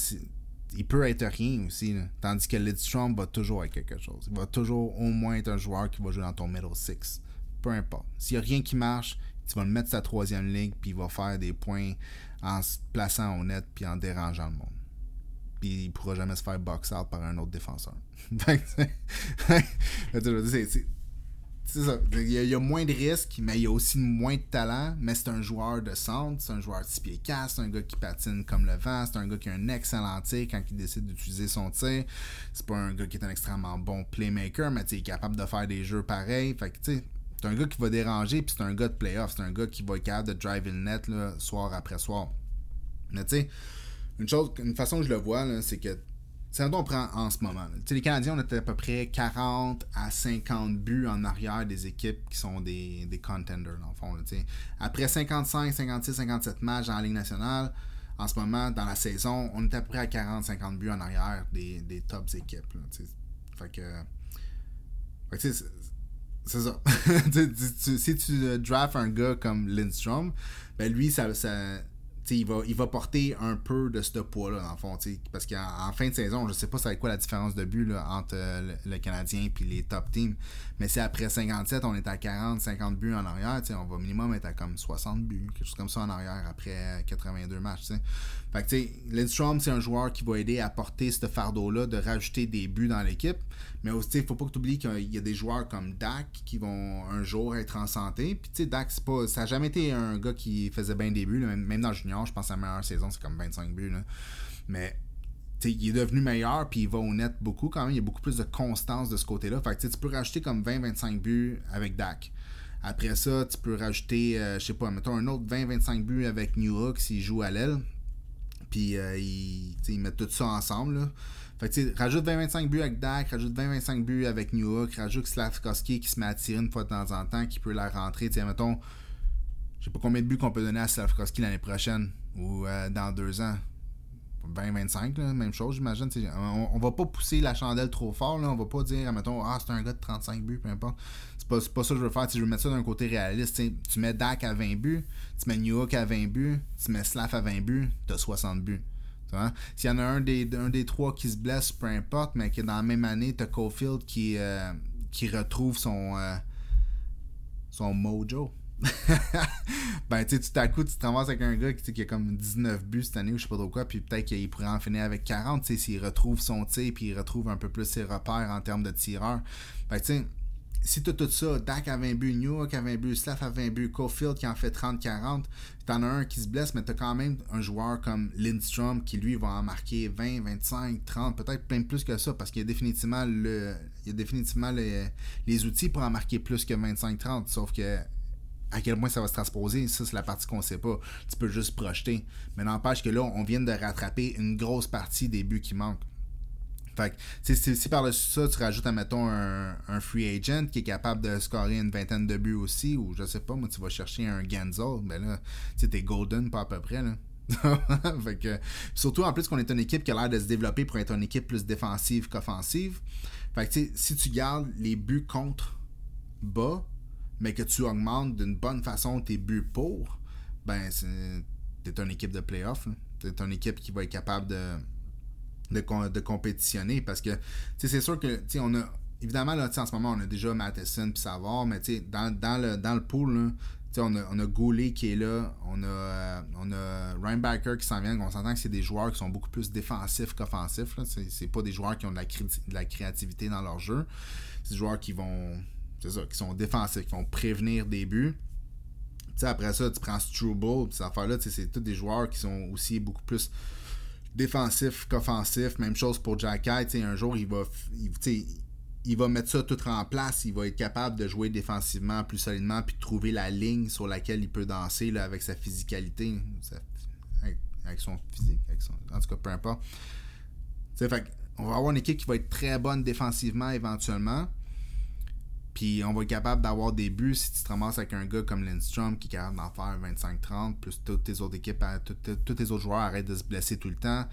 Speaker 1: il peut être rien aussi. Tandis que Lidstrom va toujours être quelque chose. Il va toujours au moins être un joueur qui va jouer dans ton middle six. Peu importe. S'il n'y a rien qui marche, tu vas le mettre sa troisième ligne, puis il va faire des points en se plaçant au net, puis en dérangeant le monde puis il pourra jamais se faire box out par un autre défenseur. ça. Il y, a, moins de risques, mais il y a aussi moins de talent. Mais c'est un joueur de centre, c'est un joueur de 6 pieds 4, c'est un gars qui patine comme le vent, c'est un gars qui a un excellent tir quand il décide d'utiliser son tir. C'est pas un gars qui est un extrêmement bon playmaker, mais il est capable de faire des jeux pareils. Fait que, tu c'est un gars qui va déranger, puis c'est un gars de playoff. C'est un gars qui va être capable de drive le net soir après soir. Mais tu sais, une chose, une façon que je le vois, c'est que c'est on prend en ce moment. Les Canadiens, on était à peu près 40 à 50 buts en arrière des équipes qui sont des, des contenders, dans le fond. Après 55, 56, 57 matchs en Ligue nationale, en ce moment, dans la saison, on est à peu près à 40-50 buts en arrière des, des tops équipes. fait que. c'est ça. si tu drafts un gars comme Lindstrom, ben lui, ça il va, il va porter un peu de ce poids-là, dans le fond. Parce qu'en fin de saison, je sais pas c'est quoi la différence de but entre euh, le, Canadien et les top teams. Mais si après 57, on est à 40, 50 buts en arrière, on va minimum être à comme 60 buts, quelque chose comme ça en arrière après 82 matchs. Fait que, tu Lindstrom, c'est un joueur qui va aider à porter ce fardeau-là, de rajouter des buts dans l'équipe. Mais aussi, il faut pas que tu oublies qu'il y a des joueurs comme Dak qui vont un jour être en santé. Puis, Dak, pas, ça n'a jamais été un gars qui faisait bien des buts. Même dans junior, je pense que sa meilleure saison, c'est comme 25 buts. Mais, il est devenu meilleur, puis il va au net beaucoup quand même. Il y a beaucoup plus de constance de ce côté-là. Fait que, tu peux rajouter comme 20-25 buts avec Dak. Après ça, tu peux rajouter, euh, je sais pas, mettons un autre 20-25 buts avec New Hook s'il joue à l'aile. Puis euh, ils, mettent tout ça ensemble. Fait que, rajoute 20-25 buts avec Dak, rajoute 20-25 buts avec Newhook, rajoute Slavkovski qui se met à tirer une fois de temps en temps, qui peut la rentrer. T'sais, mettons, je sais pas combien de buts qu'on peut donner à Slavkovski l'année prochaine ou euh, dans deux ans. 20-25, même chose, j'imagine. On, on va pas pousser la chandelle trop fort. Là. On va pas dire, mettons, ah, c'est un gars de 35 buts, peu importe. C'est pas, pas ça que je veux faire. je veux mettre ça d'un côté réaliste. Tu mets Dak à 20 buts, tu mets New York à 20 buts, tu mets Slav à 20 buts, tu as 60 buts. S'il y en a un des, un des trois qui se blesse, peu importe, mais que dans la même année, tu as Cofield qui, euh, qui retrouve son, euh, son mojo. ben, tu sais, tout à coup, tu te ramasses avec un gars qui, qui a comme 19 buts cette année ou je sais pas trop quoi, puis peut-être qu'il pourrait en finir avec 40, tu sais, s'il retrouve son tir, puis il retrouve un peu plus ses repères en termes de tireur. Ben, tu sais, si tu as tout ça, Dak a 20 buts, York a 20 buts, Slav a 20 buts, Cofield qui en fait 30-40, t'en as un qui se blesse, mais t'as quand même un joueur comme Lindstrom qui lui va en marquer 20, 25, 30, peut-être même plus que ça, parce qu'il y a définitivement le. Il a définitivement les outils pour en marquer plus que 25-30, sauf que à quel point ça va se transposer, ça c'est la partie qu'on sait pas. Tu peux juste projeter. Mais n'empêche que là, on vient de rattraper une grosse partie des buts qui manquent. Fait que, si, par-dessus ça, tu rajoutes, admettons, un, un free agent qui est capable de scorer une vingtaine de buts aussi, ou je sais pas, moi, tu vas chercher un Genzel, ben là, tu t'es golden, pas à peu près, fait que, surtout en plus qu'on est une équipe qui a l'air de se développer pour être une équipe plus défensive qu'offensive. Fait que si tu gardes les buts contre bas, mais que tu augmentes d'une bonne façon tes buts pour, ben t'es une équipe de playoff. T'es une équipe qui va être capable de de, de compétitionner parce que c'est sûr que on a évidemment là, en ce moment on a déjà Matheson puis Savard mais dans, dans, le, dans le pool là, on a, on a Goulet qui est là, on a, euh, on a qui s'en vient. On s'entend que c'est des joueurs qui sont beaucoup plus défensifs qu'offensifs. C'est pas des joueurs qui ont de la, de la créativité dans leur jeu. C'est des joueurs qui vont. C'est ça, qui sont défensifs, qui vont prévenir des buts. après ça, tu prends Struble, ces affaires-là, c'est tous des joueurs qui sont aussi beaucoup plus défensifs qu'offensifs. Même chose pour Jack Un jour, il va. Il, va mettre ça tout en place. Il va être capable de jouer défensivement plus solidement puis de trouver la ligne sur laquelle il peut danser là, avec sa physicalité, avec, son physique, en tout cas, peu importe. On va avoir une équipe qui va être très bonne défensivement éventuellement. Puis on va être capable d'avoir des buts si tu te ramasses avec un gars comme Lindstrom qui est capable d'en faire 25-30, plus toutes tes autres équipes, tous tes autres joueurs arrêtent de se blesser tout le temps.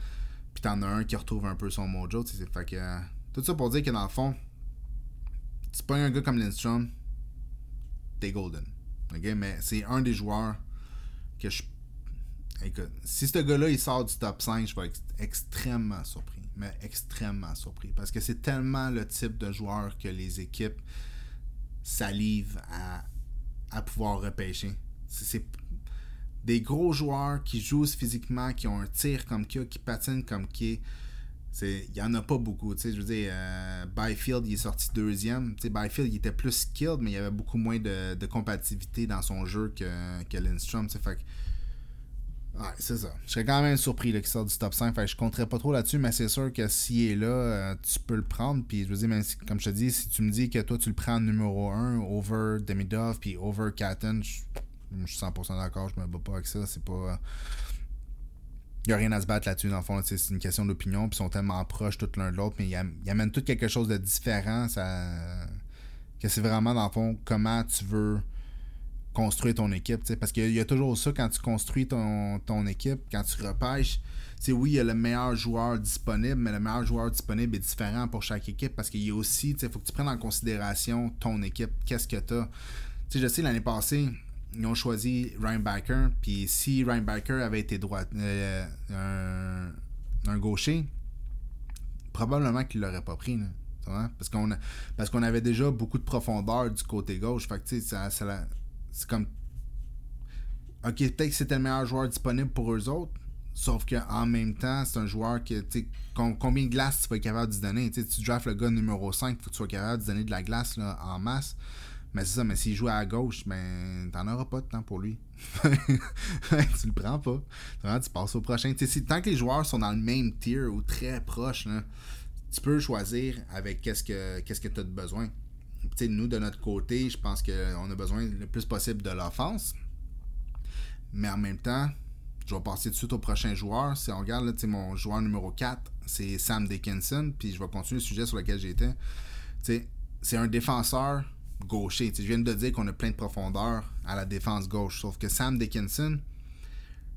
Speaker 1: Puis t'en as un qui retrouve un peu son mojo. Fait que, euh, tout ça pour dire que dans le fond, c'est pas un gars comme Lindstrom, t'es golden. Mais c'est un des joueurs que je. Si ce gars-là il sort du top 5, je vais être extrêmement surpris. Mais extrêmement surpris. Parce que c'est tellement le type de joueur que les équipes salivent à, pouvoir repêcher. C'est des gros joueurs qui jouent physiquement, qui ont un tir comme qui, qui patinent comme qui il n'y en a pas beaucoup. Je veux dire, euh, Byfield, il est sorti deuxième. Byfield, il était plus skilled, mais il y avait beaucoup moins de, de compatibilité dans son jeu que, que Lindstrom. Fait ouais, c'est ça. Je serais quand même surpris qu'il sorte du top 5. Fait que je compterais pas trop là-dessus, mais c'est sûr que s'il est là, euh, tu peux le prendre. Puis je veux dire, comme je te dis, si tu me dis que toi, tu le prends numéro 1 over Demidov puis over Catton, je, suis 100% d'accord. Je me bats pas avec ça. C'est pas. Il n'y a rien à se battre là-dessus, dans le fond. C'est une question d'opinion, puis ils sont tellement proches tout l'un de l'autre, mais ils, amènent tout quelque chose de différent. Ça, que c'est vraiment, dans le fond, comment tu veux construire ton équipe. Parce qu'il y, a toujours ça quand tu construis ton, ton équipe, quand tu repêches. oui, il y a le meilleur joueur disponible, mais le meilleur joueur disponible est différent pour chaque équipe parce qu'il y a aussi, il faut que tu prennes en considération ton équipe. Qu'est-ce que tu as. je sais, l'année passée, ils ont choisi Ryan. Puis si Ryan avait été droit, euh, un, gaucher, probablement qu'il l'aurait pas pris. Parce qu'on parce qu'on avait déjà beaucoup de profondeur du côté gauche. Fait que ça, ça, c'est comme. Ok, peut-être que c'était le meilleur joueur disponible pour eux autres. Sauf qu'en même temps, c'est un joueur que. Combien de glace tu vas être capable de donner? Tu drafts le gars numéro 5, il faut que tu sois capable de donner de la glace là, en masse. Mais c'est ça, mais s'il joue à gauche, ben, t'en auras pas de temps pour lui. tu le prends pas. Tu passes au prochain. tant que les joueurs sont dans le même tier ou très proches, tu peux choisir avec qu'est-ce que qu'est-ce que tu as de besoin. Nous, de notre côté, je pense qu'on a besoin le plus possible de l'offense. Mais en même temps, je vais passer tout de suite au prochain joueur. Si on regarde, là, mon joueur numéro 4, c'est Sam Dickinson. Puis je vais continuer le sujet sur lequel j'étais. C'est un défenseur gaucher. je viens de dire qu'on a plein de profondeur à la défense gauche. Sauf que Sam Dickinson,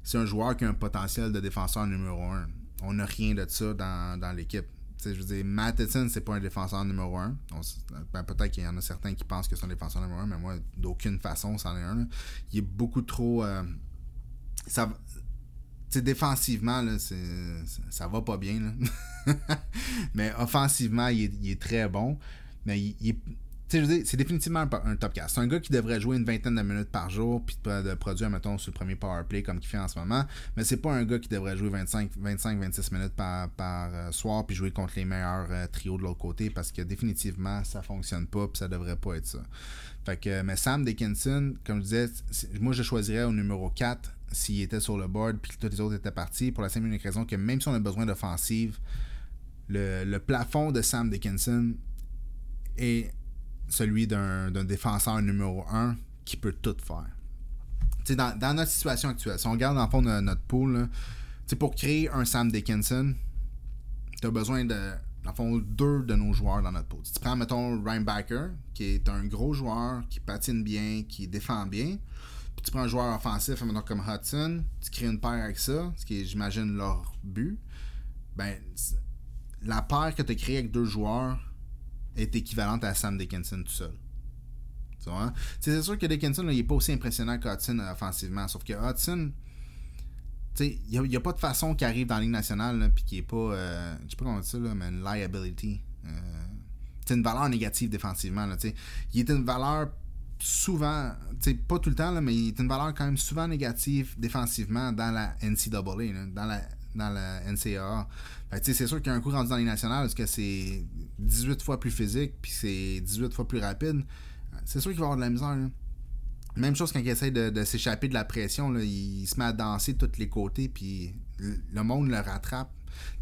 Speaker 1: c'est un joueur qui a un potentiel de défenseur numéro 1. On n'a rien de ça dans, l'équipe. Je veux dire, Matheson, c'est pas un défenseur numéro 1. Ben, peut-être qu'il y en a certains qui pensent que c'est un défenseur numéro 1, mais moi, d'aucune façon, c'en est un. Il est beaucoup trop. Euh, ça, défensivement, là, ça va pas bien. mais offensivement, il est, très bon. Mais il, est c'est définitivement un, top cast. C'est un gars qui devrait jouer une vingtaine de minutes par jour, puis de, produire, mettons, sur le premier power play comme il fait en ce moment. Mais c'est pas un gars qui devrait jouer 25-26 minutes par, euh, soir, puis jouer contre les meilleurs euh, trios de l'autre côté, parce que définitivement, ça fonctionne pas, puis ça devrait pas être ça. Fait que, mais Sam Dickinson, comme je disais, moi je choisirais au numéro 4 s'il était sur le board, puis que tous les autres étaient partis, pour la simple et unique raison que même si on a besoin d'offensive, le plafond de Sam Dickinson est celui d'un défenseur numéro 1 qui peut tout faire. Dans, dans, notre situation actuelle, si on regarde dans le fond de notre pool, pour créer un Sam Dickinson, tu as besoin de, dans fond, deux de nos joueurs dans notre pool. tu prends, mettons, Ryan Baker, qui est un gros joueur, qui patine bien, qui défend bien, puis tu prends un joueur offensif, mettons, comme Hudson, tu crées une paire avec ça, ce qui est, j'imagine, leur but, ben, la paire que tu as créée avec deux joueurs, est équivalente à Sam Dickinson tout seul. Tu vois? C'est sûr que Dickinson, il n'est pas aussi impressionnant qu'Hudson offensivement. Sauf que Hudson, il n'y a, pas de façon qu'il arrive dans la Ligue nationale puis qui est pas. Euh, je sais pas comment dire ça, là, mais une liability. c'est une valeur négative défensivement. Là, il est une valeur souvent, pas tout le temps, là, mais il est une valeur quand même souvent négative défensivement dans la NCAA, dans la dans la NCAA. c'est sûr qu'il y a un coup rendu dans les nationales parce que c'est 18 fois plus physique puis c'est 18 fois plus rapide. C'est sûr qu'il va avoir de la misère. Même chose quand il essaie de, s'échapper de la pression, il se met à danser de tous les côtés puis le monde le rattrape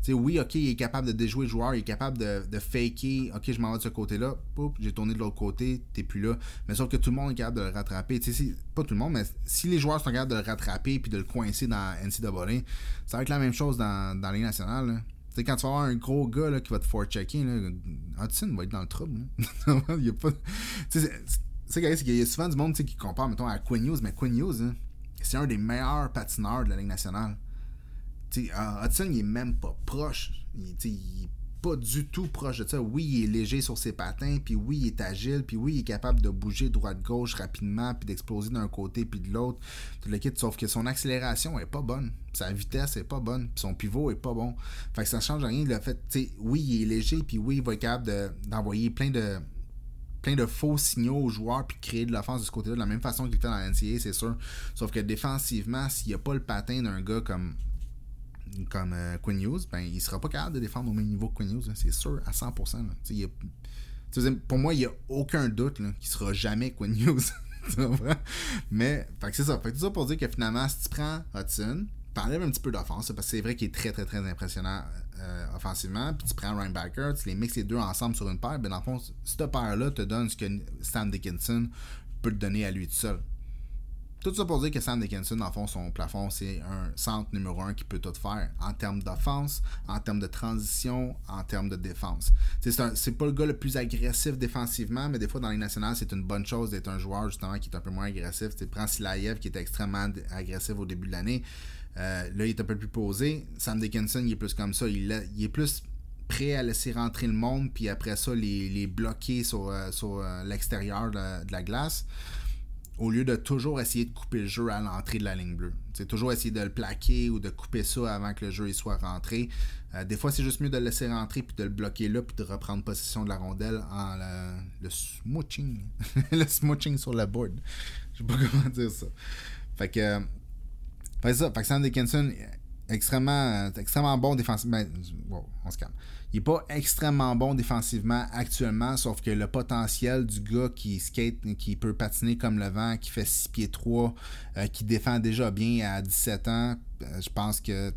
Speaker 1: oui, ok, il est capable de déjouer le joueur, il est capable de, de faker, ok, je m'en vais de ce côté-là, j'ai tourné de l'autre côté, t'es plus là. Mais sauf que tout le monde est capable de le rattraper. Pas tout le monde, mais si les joueurs sont capables de le rattraper puis de le coincer dans NCAA, ça va être la même chose dans, dans la Ligue nationale. quand tu vas avoir un gros gars là, qui va te forechecker, Hudson va être dans le trouble. il y a pas. C'est qu'il y a souvent du monde qui compare, mettons, à Quinn Hughes, mais Quinn Hughes, hein, c'est un des meilleurs patineurs de la Ligue nationale. Hudson, il est même pas proche. Il, il est pas du tout proche de ça. Oui, il est léger sur ses patins, puis oui, il est agile, puis oui, il est capable de bouger droite-gauche rapidement, puis d'exploser d'un côté puis de l'autre. Sauf que son accélération est pas bonne. Sa vitesse est pas bonne, puis son pivot est pas bon. Fait que ça change rien. Le fait, oui, il est léger, puis oui, il va être capable d'envoyer plein de plein de faux signaux aux joueurs puis créer de l'offense de ce côté-là de la même façon qu'il fait dans la NCAA, c'est sûr. Sauf que défensivement, s'il n'y a pas le patin d'un gars comme comme euh, Quinn Hughes, ben, il sera pas capable de défendre au même niveau que Quinn Hughes, c'est sûr, à 100%. pour moi, il n'y a aucun doute qu'il ne sera jamais Quinn Hughes. Mais, c'est ça. Fait tout ça pour dire que finalement, si tu prends Hudson, t'enlèves un petit peu d'offense, parce que c'est vrai qu'il est très, très, très impressionnant euh, offensivement, puis tu prends Ryan Backer, tu les mixes les deux ensemble sur une paire, ben dans le fond, cette paire-là te donne ce que Sam Dickinson peut te donner à lui tout seul. Tout ça pour dire que Sam Dickinson, le fond, son plafond, c'est un centre numéro un qui peut tout faire en termes d'offense, en termes de transition, en termes de défense. C'est pas le gars le plus agressif défensivement, mais des fois dans les nationales, c'est une bonne chose d'être un joueur justement qui est un peu moins agressif. Tu prends Silaev qui était extrêmement agressif au début de l'année. Euh, là, il est un peu plus posé. Sam Dickinson, il est plus comme ça. Il, est plus prêt à laisser rentrer le monde, puis après ça, les, bloquer sur, euh, euh, l'extérieur de, la glace au lieu de toujours essayer de couper le jeu à l'entrée de la ligne bleue. C'est toujours essayer de le plaquer ou de couper ça avant que le jeu y soit rentré. Euh, des fois, c'est juste mieux de le laisser rentrer puis de le bloquer là puis de reprendre possession de la rondelle en le smooching. le smooching sur la board. Je sais pas comment dire ça. Fait que. Fait ça. Fait que Sam Dickinson, extrêmement, extrêmement bon défensivement. Ben, on se calme. Il n'est pas extrêmement bon défensivement actuellement, sauf que le potentiel du gars qui skate, qui peut patiner comme le vent, qui fait 6 pieds 3, euh, qui défend déjà bien à 17 ans, euh, je pense que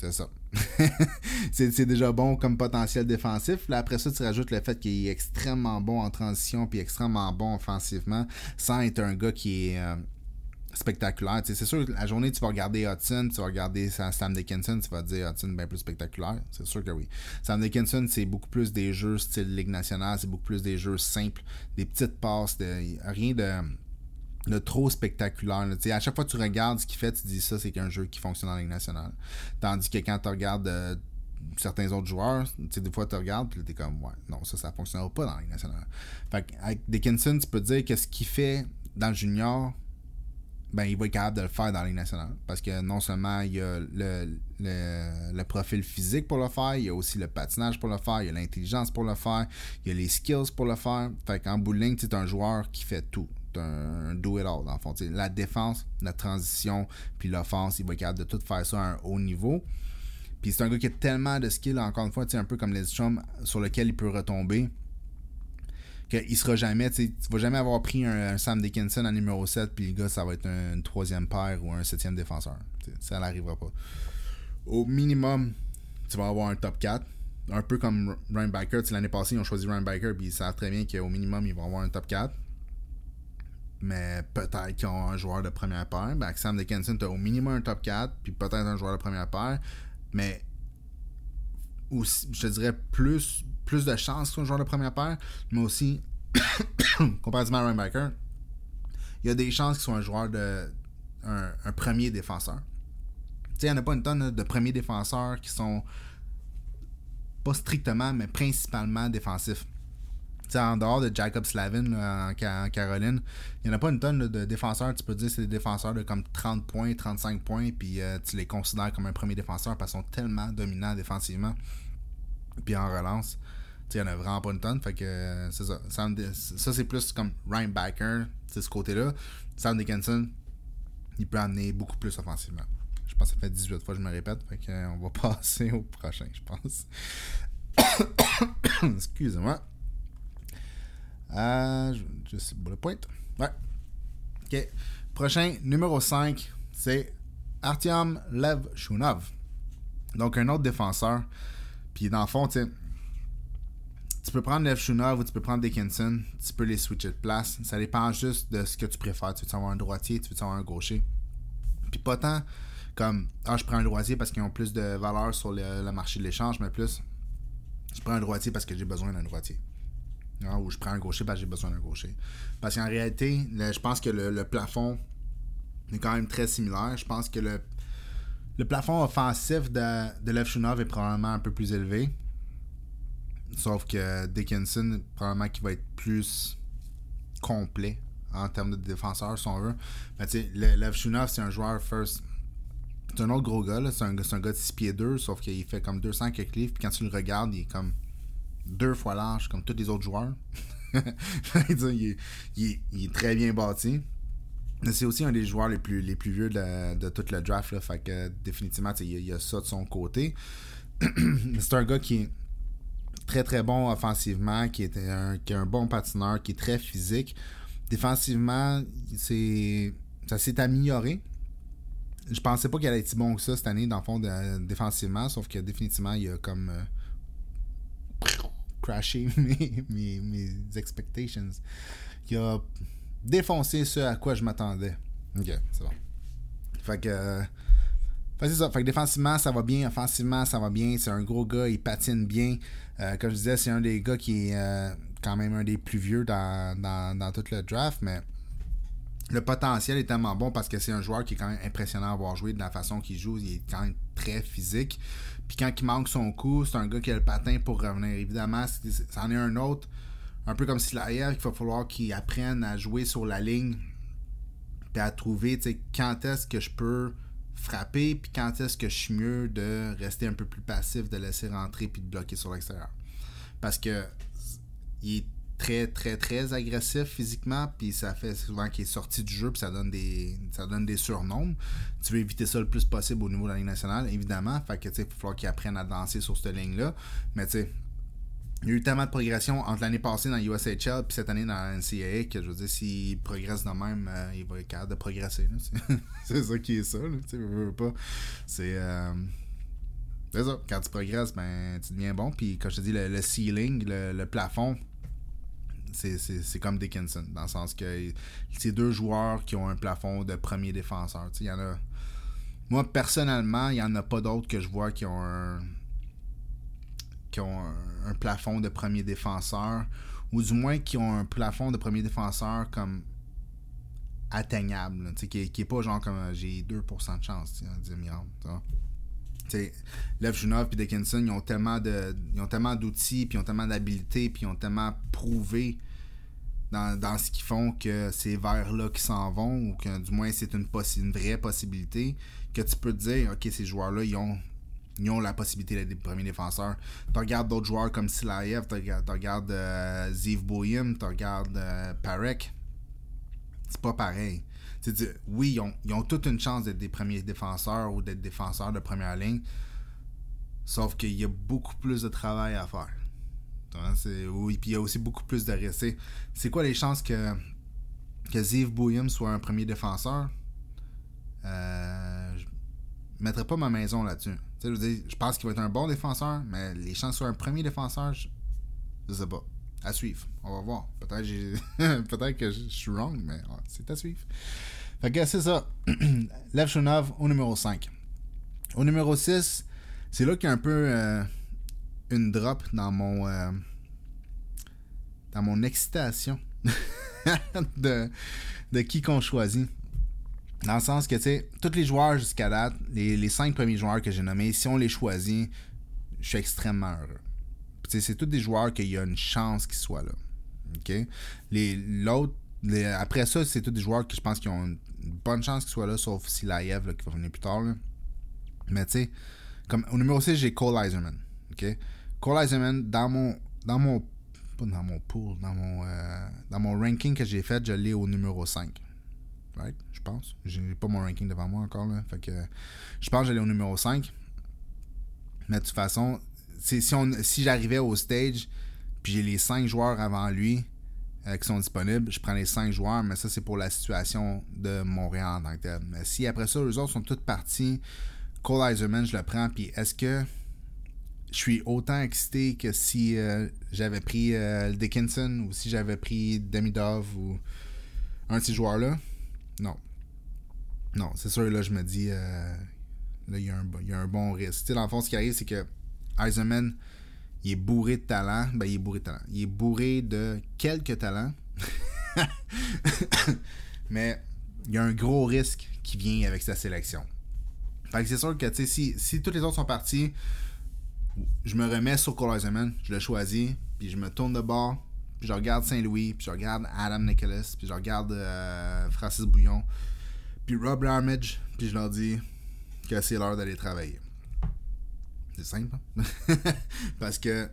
Speaker 1: c'est ça. c'est déjà bon comme potentiel défensif. Là, après ça, tu rajoutes le fait qu'il est extrêmement bon en transition puis extrêmement bon offensivement, sans être un gars qui est euh, spectaculaire. C'est sûr, la journée, tu vas regarder Hudson, tu vas regarder Sam Dickinson, tu vas dire Hudson bien plus spectaculaire. C'est sûr que oui. Sam Dickinson, c'est beaucoup plus des jeux style Ligue nationale, c'est beaucoup plus des jeux simples, des petites passes, rien de, trop spectaculaire. À chaque fois que tu regardes ce qu'il fait, tu dis ça, c'est qu'un jeu qui fonctionne en Ligue nationale. Tandis que quand tu regardes euh, certains autres joueurs, des fois tu regardes, puis tu es comme, ouais, non, ça, ça fonctionnera pas dans la Ligue nationale. Fait avec Dickinson, tu peux dire que ce qu'il fait dans le junior, ben, il va être capable de le faire dans la Ligue nationale. Parce que non seulement il y a le, le, profil physique pour le faire, il y a aussi le patinage pour le faire, il y a l'intelligence pour le faire, il y a les skills pour le faire. Fait qu'en es un joueur qui fait tout. C'est un do-it-all, dans le fond. la défense, la transition, puis l'offense, il va être capable de tout faire ça à un haut niveau. Puis c'est un gars qui a tellement de skills, encore une fois, un peu comme les chums, sur lequel il peut retomber qu'il sera jamais, tu vas jamais avoir pris un, Sam Dickinson en numéro 7, puis le gars, ça va être un, une troisième paire ou un septième défenseur. ça n'arrivera pas. Au minimum, tu vas avoir un top 4. Un peu comme Ryan Biker. L'année passée, ils ont choisi Ryan Biker, puis ils savent très bien qu'au minimum, ils vont avoir un top 4. Mais peut-être qu'ils ont un joueur de première paire. Ben, avec Sam Dickinson, tu as au minimum un top 4, puis peut-être un joueur de première paire. Mais aussi, je dirais plus plus de chances qu'un joueur de première paire, mais aussi, comparativement à Ryan il y a des chances qu'il soit un joueur de. un, premier défenseur. Tu sais, il n'y en a pas une tonne de premiers défenseurs qui sont pas strictement, mais principalement défensifs. en dehors de Jacob Slavin en, Caroline, il n'y en a pas une tonne de défenseurs. Tu peux dire que c'est des défenseurs de comme 30 points, 35 points, puis euh, tu les considères comme un premier défenseur parce qu'ils sont tellement dominants défensivement. Puis en relance, il n'y en a vraiment pas une tonne. Fait que c'est ça. ça, c'est plus comme Ryan Backer, c'est ce côté-là. Sam Dickinson, il peut amener beaucoup plus offensivement. Je pense que ça fait 18 fois je me répète. Fait que, on va passer au prochain, je pense. Excusez-moi. Euh, juste le point. Ouais. OK. Prochain, numéro 5, c'est Artyom Levchunov. Donc, un autre défenseur. Puis, dans le fond, tu tu peux prendre Levchunov ou tu peux prendre Dickinson. Tu peux les switcher de place. Ça dépend juste de ce que tu préfères. Tu veux avoir un droitier, tu veux avoir un gaucher. Puis, pas tant comme, ah, je prends un droitier parce qu'ils ont plus de valeur sur le marché de l'échange, mais plus je prends un droitier parce que j'ai besoin d'un droitier. Ah, ou je prends un gaucher parce que j'ai besoin d'un gaucher. Parce qu'en réalité, je pense que le, plafond est quand même très similaire. Je pense que le, le plafond offensif de, de Lev est probablement un peu plus élevé. Sauf que Dickinson, probablement qu'il va être plus complet en termes de défenseur, si on veut. Mais tu sais, Lev c'est un joueur first c'est un autre gros gars, c'est un, un, gars de 6 pieds 2, sauf qu'il fait comme 200 quelques livres, puis quand tu le regardes, il est comme deux fois large, comme tous les autres joueurs. il, est, très bien bâti. C'est aussi un des joueurs les plus, vieux de, de tout le draft, fait que définitivement, il, y a ça de son côté. c'est un gars qui est très très bon offensivement, qui, est un, bon patineur, qui est très physique. Défensivement, ça s'est amélioré je pensais pas qu'il allait être si bon que ça cette année, dans le fond, défensivement, sauf que définitivement, il a comme euh, crashé mes, mes, expectations. Il a défoncé ce à quoi je m'attendais. Ok, c'est bon. Fait que. Euh, ça. Fait que défensivement, ça va bien. Offensivement, ça va bien. C'est un gros gars, il patine bien. Euh, comme je disais, c'est un des gars qui est quand même un des plus vieux dans, dans, dans tout le draft, mais le potentiel est tellement bon parce que c'est un joueur qui est quand même impressionnant à voir jouer de la façon qu'il joue. Il est quand même très physique. Puis quand il manque son coup, c'est un gars qui a le patin pour revenir. Évidemment, c'en est un autre, un peu comme Slayer, qu'il va falloir qu'il apprenne à jouer sur la ligne. Puis à trouver quand est-ce que je peux frapper, puis quand est-ce que je suis mieux de rester un peu plus passif, de laisser rentrer, puis de bloquer sur l'extérieur. Parce que il est très, très, très agressif physiquement, puis ça fait souvent qu'il est sorti du jeu, puis ça donne des ça donne des surnoms. Tu veux éviter ça le plus possible au niveau de la Ligue nationale, évidemment. Fait que, tu sais, il va falloir qu'il apprenne à danser sur cette ligne-là. Mais, tu sais, il y a eu tellement de progression entre l'année passée dans USHL et cette année dans la NCAA que je veux dire, s'il progresse de même, euh, il va être capable de progresser. c'est ça qui est ça. tu veux pas. C'est. Euh, c'est ça. Quand tu progresses, ben, tu deviens bon. Puis, quand je te dis, le, ceiling, le plafond, c'est comme Dickinson, dans le sens que c'est deux joueurs qui ont un plafond de premier défenseur. Y en a. Moi, personnellement, il n'y en a pas d'autres que je vois qui ont un. Qui ont un, plafond de premier défenseur. Ou du moins qui ont un plafond de premier défenseur comme atteignable. qui, n'est est pas genre comme euh, j'ai 2% de chance en 10 millions. Lev Junov et Dickinson, ils ont tellement de, ils ont tellement d'outils, puis ils ont tellement d'habilités, puis ils ont tellement prouvé dans, ce qu'ils font que c'est vers là qu'ils s'en vont, ou que du moins c'est une, une vraie possibilité, que tu peux te dire, ok, ces joueurs-là, ils ont, ils ont la possibilité d'être des premiers défenseurs. Tu regardes d'autres joueurs comme Silaev, tu regardes, euh, Ziv Boyim, tu regardes euh, Parek. C'est pas pareil oui, ils ont, toute une chance d'être des premiers défenseurs ou d'être défenseurs de première ligne. Sauf qu'il y a beaucoup plus de travail à faire. Oui, puis il y a aussi beaucoup plus de rester. C'est quoi les chances que, Ziv Bouillum soit un premier défenseur? Euh, ne mettrais pas ma maison là-dessus. Je, pense qu'il va être un bon défenseur, mais les chances soit un premier défenseur, je, ne sais pas. À suivre. On va voir. Peut-être, Peut-être que je suis wrong, mais c'est à suivre. Fait que c'est ça. Lev Shunov au numéro 5. Au numéro 6, c'est là qu'il y a un peu euh, une drop dans mon euh, dans mon excitation de, de qui qu'on choisit. Dans le sens que, tu sais, tous les joueurs jusqu'à date, les, cinq premiers joueurs que j'ai nommés, si on les choisit, je suis extrêmement heureux. C'est tous des joueurs qu'il y a une chance qu'ils soient là. OK? Les, après ça, c'est tous des joueurs qui je pense qui ont une bonne chance qu'ils soient là, sauf si Laev qui va venir plus tard. Mais tu sais, comme au numéro 6, j'ai Cole Eiserman. OK? Cole Eiserman, dans mon. Dans mon. Pas dans mon pool, dans mon. Euh, dans mon ranking que j'ai fait, je l'ai au numéro 5. Right? Je pense. J'ai pas mon ranking devant moi encore. Là. Fait que je pense que j'allais au numéro 5. Mais de toute façon, si, si j'arrivais au stage, puis j'ai les 5 joueurs avant lui euh, qui sont disponibles, je prends les 5 joueurs, mais ça, c'est pour la situation de Montréal en si après ça, eux autres sont tous partis, Cole Eiserman, je le prends, puis est-ce que je suis autant excité que si euh, j'avais pris euh, Dickinson ou si j'avais pris Demidov ou un de ces joueurs-là? Non. Non, c'est sûr, là, je me dis, là, il y, a un bon risque. Tu dans le fond, ce qui arrive, c'est que Eisenman, il est bourré de talent. Ben, il est bourré de talent. Il est bourré de quelques talents. Mais il y a un gros risque qui vient avec sa sélection. Fait que c'est sûr que, tu sais, si, si tous les autres sont partis, je me remets sur Cole Eisenman, je le choisis, puis je me tourne de bord, puis je regarde Saint-Louis, puis je regarde Adam Nicholas, puis je regarde euh, Francis Bouillon, puis Rob Ramage, puis je leur dis que c'est l'heure d'aller travailler. C'est simple. Hein? Parce que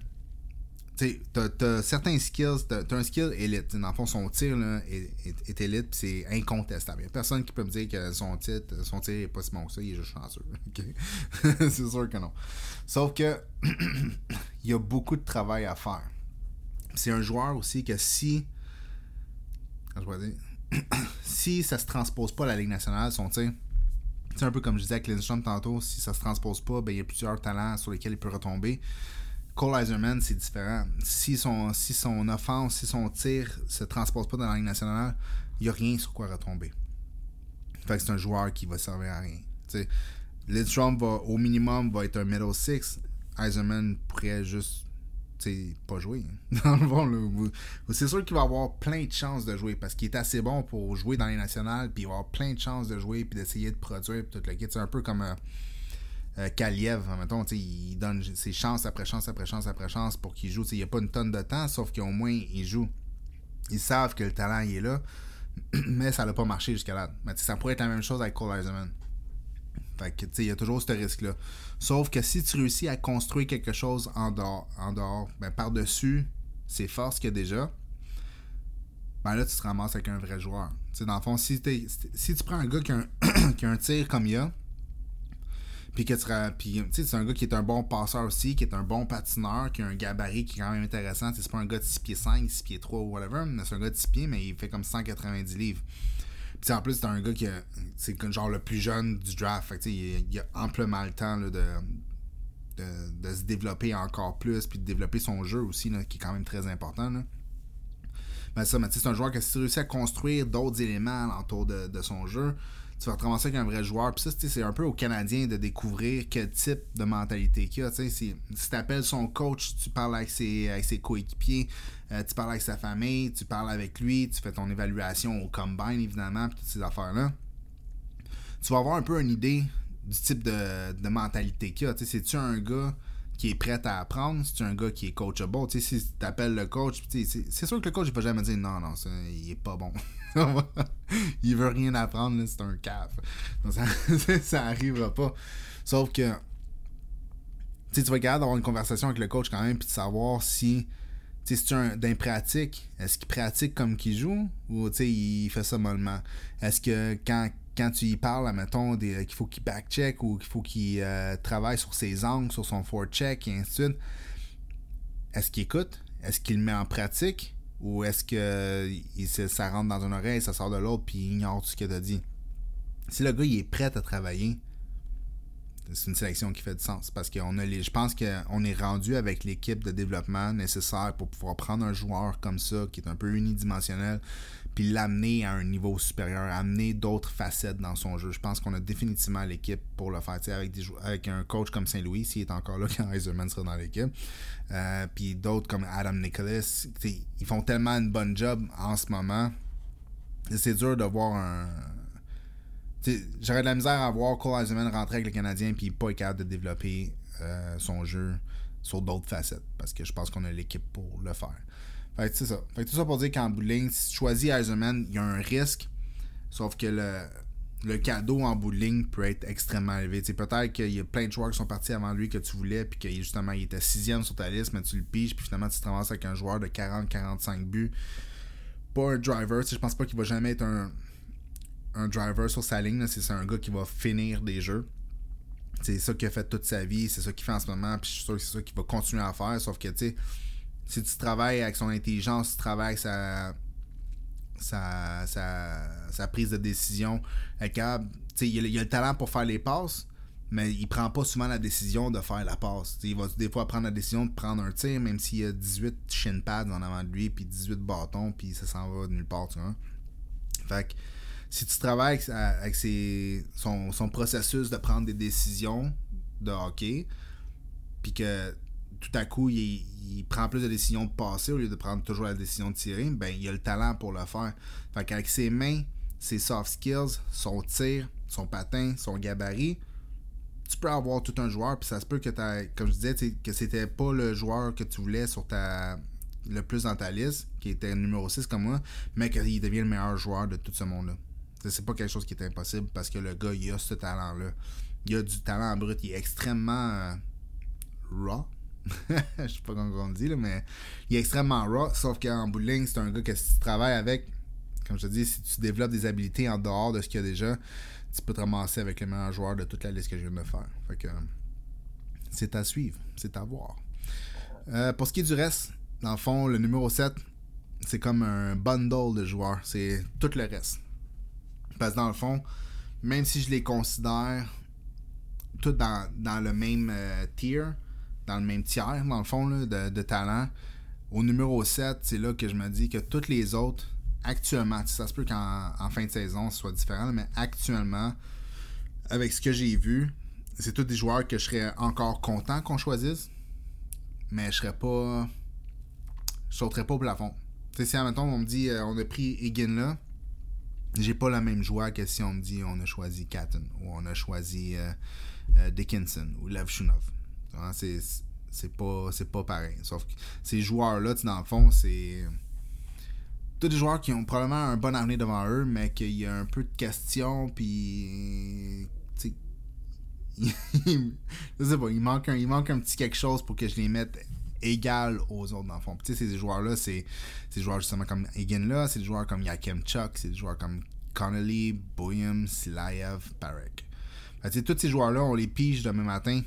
Speaker 1: tu as, certains skills, tu as, un skill élite. Dans le fond, son tir là, est, élite, c'est incontestable. Il a personne qui peut me dire que son, titre, son tir n'est pas si bon que ça, il est juste chanceux. c'est sûr que non. Sauf que il y a beaucoup de travail à faire. C'est un joueur aussi que si. Je dire, si ça se transpose pas à la Ligue nationale, son tir c'est un peu comme je disais avec Lindstrom tantôt, si ça se transpose pas, ben, il y a plusieurs talents sur lesquels il peut retomber. Cole Eiserman, c'est différent. Si son, si son offense, si son tir se transpose pas dans la ligne nationale, il n'y a rien sur quoi retomber. Fait que c'est un joueur qui va servir à rien. T'sais, Lindstrom va au minimum va être un middle six. Eiserman pourrait juste pas jouer. Dans le fond, c'est sûr qu'il va avoir plein de chances de jouer parce qu'il est assez bon pour jouer dans les nationales, puis il va avoir plein de chances de jouer, puis d'essayer de produire, tout le kit. C'est un peu comme euh, euh Kaliev, mettons, il donne ses chances après chance après chance après chance pour qu'il joue. Il n'y a pas une tonne de temps, sauf qu'au moins, il joue. Ils savent que le talent il est là, mais ça n'a pas marché jusqu'à là. Mais ça pourrait être la même chose avec Cole Eiserman. Fait que, il y a toujours ce risque-là. Sauf que si tu réussis à construire quelque chose en dehors, en dehors ben, par-dessus ces forces qu'il y a déjà, ben là, tu te ramasses avec un vrai joueur. sais dans le fond, si, tu prends un gars qui a un, tir comme il y a, puis que tu c'est un gars qui est un bon passeur aussi, qui est un bon patineur, qui a un gabarit qui est quand même intéressant. C'est pas un gars de 6 pieds 5, 6 pieds 3 ou whatever, mais c'est un gars de 6 pieds, mais il fait comme 190 livres. En plus, c'est un gars qui c'est genre le plus jeune du draft. Il, a amplement le temps de, de, se développer encore plus, puis de développer son jeu aussi, là, qui est quand même très important. Là. Ben ça, mais c'est un joueur qui a réussi à construire d'autres éléments autour de, de son jeu tu vas te ramasser avec un vrai joueur. Puis ça, c'est un peu au Canadien de découvrir quel type de mentalité qu'il a. Si, si tu appelles son coach, tu parles avec ses, avec ses coéquipiers, euh, tu parles avec sa famille, tu parles avec lui, tu fais ton évaluation au combine, évidemment, toutes ces affaires-là. Tu vas avoir un peu une idée du type de, de mentalité qu'il a. C'est-tu un gars qui est prêt à apprendre, c'est un gars qui est coachable? Tu sais, si tu appelles le coach, c'est sûr que le coach il va jamais dire non, non, il est pas bon. il veut rien apprendre, c'est un caf. Ça, ça arrivera pas. Sauf que tu vas garder d'avoir une conversation avec le coach quand même, puis de savoir si c'est un d'un pratique, est-ce qu'il pratique comme qu'il joue ou il fait ça mollement? Est-ce que quand quand tu y parles, mettons, qu'il faut qu'il back-check ou qu'il faut qu'il euh, travaille sur ses angles, sur son forecheck et ainsi de suite, est-ce qu'il écoute? Est-ce qu'il le met en pratique? Ou est-ce que ça rentre dans une oreille, ça sort de l'autre, puis il ignore tout ce qu'il a dit? Si le gars il est prêt à travailler, c'est une sélection qui fait du sens. Parce qu'on a les, je pense qu'on est rendu avec l'équipe de développement nécessaire pour pouvoir prendre un joueur comme ça, qui est un peu unidimensionnel, puis l'amener à un niveau supérieur, amener d'autres facettes dans son jeu. Je pense qu'on a définitivement l'équipe pour le faire. Avec, des, avec un coach comme Saint-Louis, s'il est encore là quand Eiserman sera dans l'équipe. Euh, puis d'autres comme Adam Nicholas, ils font tellement une bonne job en ce moment. C'est dur de voir un. J'aurais de la misère à voir Cole Eiserman rentrer avec le Canadien puis pas capable de développer euh, son jeu sur d'autres facettes. Parce que je pense qu'on a l'équipe pour le faire. Fait c'est ça. Fait tout ça pour dire qu'en bout si tu choisis Ironman, il y a un risque. Sauf que le, le cadeau en bout peut être extrêmement élevé. peut-être qu'il y a plein de joueurs qui sont partis avant lui que tu voulais, puis que justement il était sixième sur ta liste, mais tu le piges, puis finalement tu te ramasses avec un joueur de 40-45 buts. Pas un driver, je pense pas qu'il va jamais être un, un driver sur sa ligne. C'est un gars qui va finir des jeux. C'est ça qu'il a fait toute sa vie, c'est ça qu'il fait en ce moment, puis je suis sûr que c'est ça qu'il va continuer à faire. Sauf que, tu sais, si tu travailles avec son intelligence, tu travailles avec sa, sa, sa, prise de décision, il, a, il a le talent pour faire les passes, mais il prend pas souvent la décision de faire la passe. il va des fois prendre la décision de prendre un tir, même s'il y a 18 shin pads en avant de lui, puis 18 bâtons, puis ça s'en va de nulle part, tu vois. Fait que si tu travailles avec, son, processus de prendre des décisions de hockey, puis que tout à coup, il, prend plus de décisions de passer au lieu de prendre toujours la décision de tirer, ben il a le talent pour le faire. Fait qu'avec ses mains, ses soft skills, son tir, son patin, son gabarit, tu peux avoir tout un joueur, puis ça se peut que comme je disais, que c'était pas le joueur que tu voulais sur ta le plus dans ta liste, qui était numéro 6 comme moi, mais qu'il devient le meilleur joueur de tout ce monde-là. C'est pas quelque chose qui est impossible parce que le gars, il a ce talent-là. Il a du talent brut. Il est extrêmement euh, raw. Je sais pas comment on dit, là, mais il est extrêmement raw. Sauf qu'en bout c'est un gars que si tu travailles avec, comme je te dis, si tu développes des habiletés en dehors de ce qu'il y a déjà, tu peux te ramasser avec le meilleur joueur de toute la liste que je viens de faire. Fait que c'est à suivre, c'est à voir. Euh, pour ce qui est du reste, dans le fond, le numéro 7, c'est comme un bundle de joueurs. C'est tout le reste. Parce que dans le fond, même si je les considère tous dans, le même euh, tier, dans le même tiers, dans le fond, de, talent, au numéro 7, c'est là que je me dis que toutes les autres, actuellement, ça se peut qu'en fin de saison, ce soit différent, mais actuellement, avec ce que j'ai vu, c'est tous des joueurs que je serais encore content qu'on choisisse, mais je serais pas. Je sauterais pas au plafond. Tu sais, si, admettons, on me dit, euh, on a pris Egan là, j'ai pas la même joie que si on me dit on a choisi Catton ou on a choisi euh, euh, Dickinson ou Levchunov. C'est, c'est pas pas pareil. Sauf que ces joueurs-là, dans le fond, c'est tous des joueurs qui ont probablement un bon avenir devant eux, mais qu'il y a un peu de questions, puis. je sais pas, il manque, un, il manque un petit quelque chose pour que je les mette égal aux autres dans le fond. Tu sais, ces joueurs-là, c'est des joueurs justement comme Egan là, c'est des joueurs comme Yakim Chuck, c'est des joueurs comme Connolly, Boyum, Silayev, Parek. sais, tous ces joueurs-là, on les pige demain matin.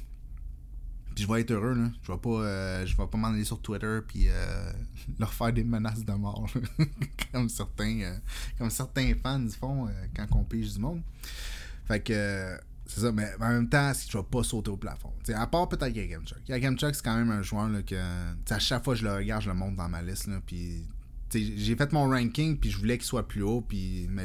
Speaker 1: Puis je vais être heureux, là. Je vais pas, euh, je vais pas m'en aller sur Twitter puis euh, leur faire des menaces de mort. comme certains euh, comme certains fans font quand on pige du monde. Fait que c'est ça, mais en même temps, si tu vas pas sauter au plafond. à part peut-être Yagamchuk. Yagamchuk, c'est quand même un joueur là, que à chaque fois que je le regarde, je le monte dans ma liste. Là, puis j'ai fait mon ranking, puis je voulais qu'il soit plus haut, puis mais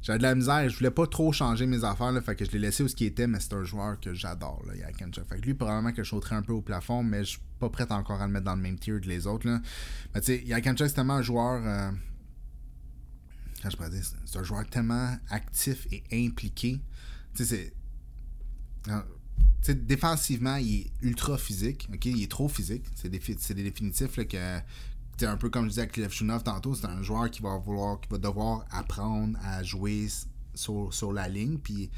Speaker 1: j'avais de la misère, je voulais pas trop changer mes affaires, là, fait que je l'ai laissé où ce qui était, mais c'est un joueur que j'adore, là, Fait que lui, probablement que je sauterais un peu au plafond, mais je suis pas prêt encore à le mettre dans le même tier que les autres. Là. Mais tu sais, Yakamchuk, c'est tellement un joueur. Euh, je pourrais dire, c'est un joueur tellement actif et impliqué c'est. défensivement, il est ultra physique. Il est trop physique. C'est des, des définitifs que. C'est un peu comme je disais avec Levchunov tantôt, c'est un joueur qui va vouloir, qui va devoir apprendre à jouer sur, la ligne, puis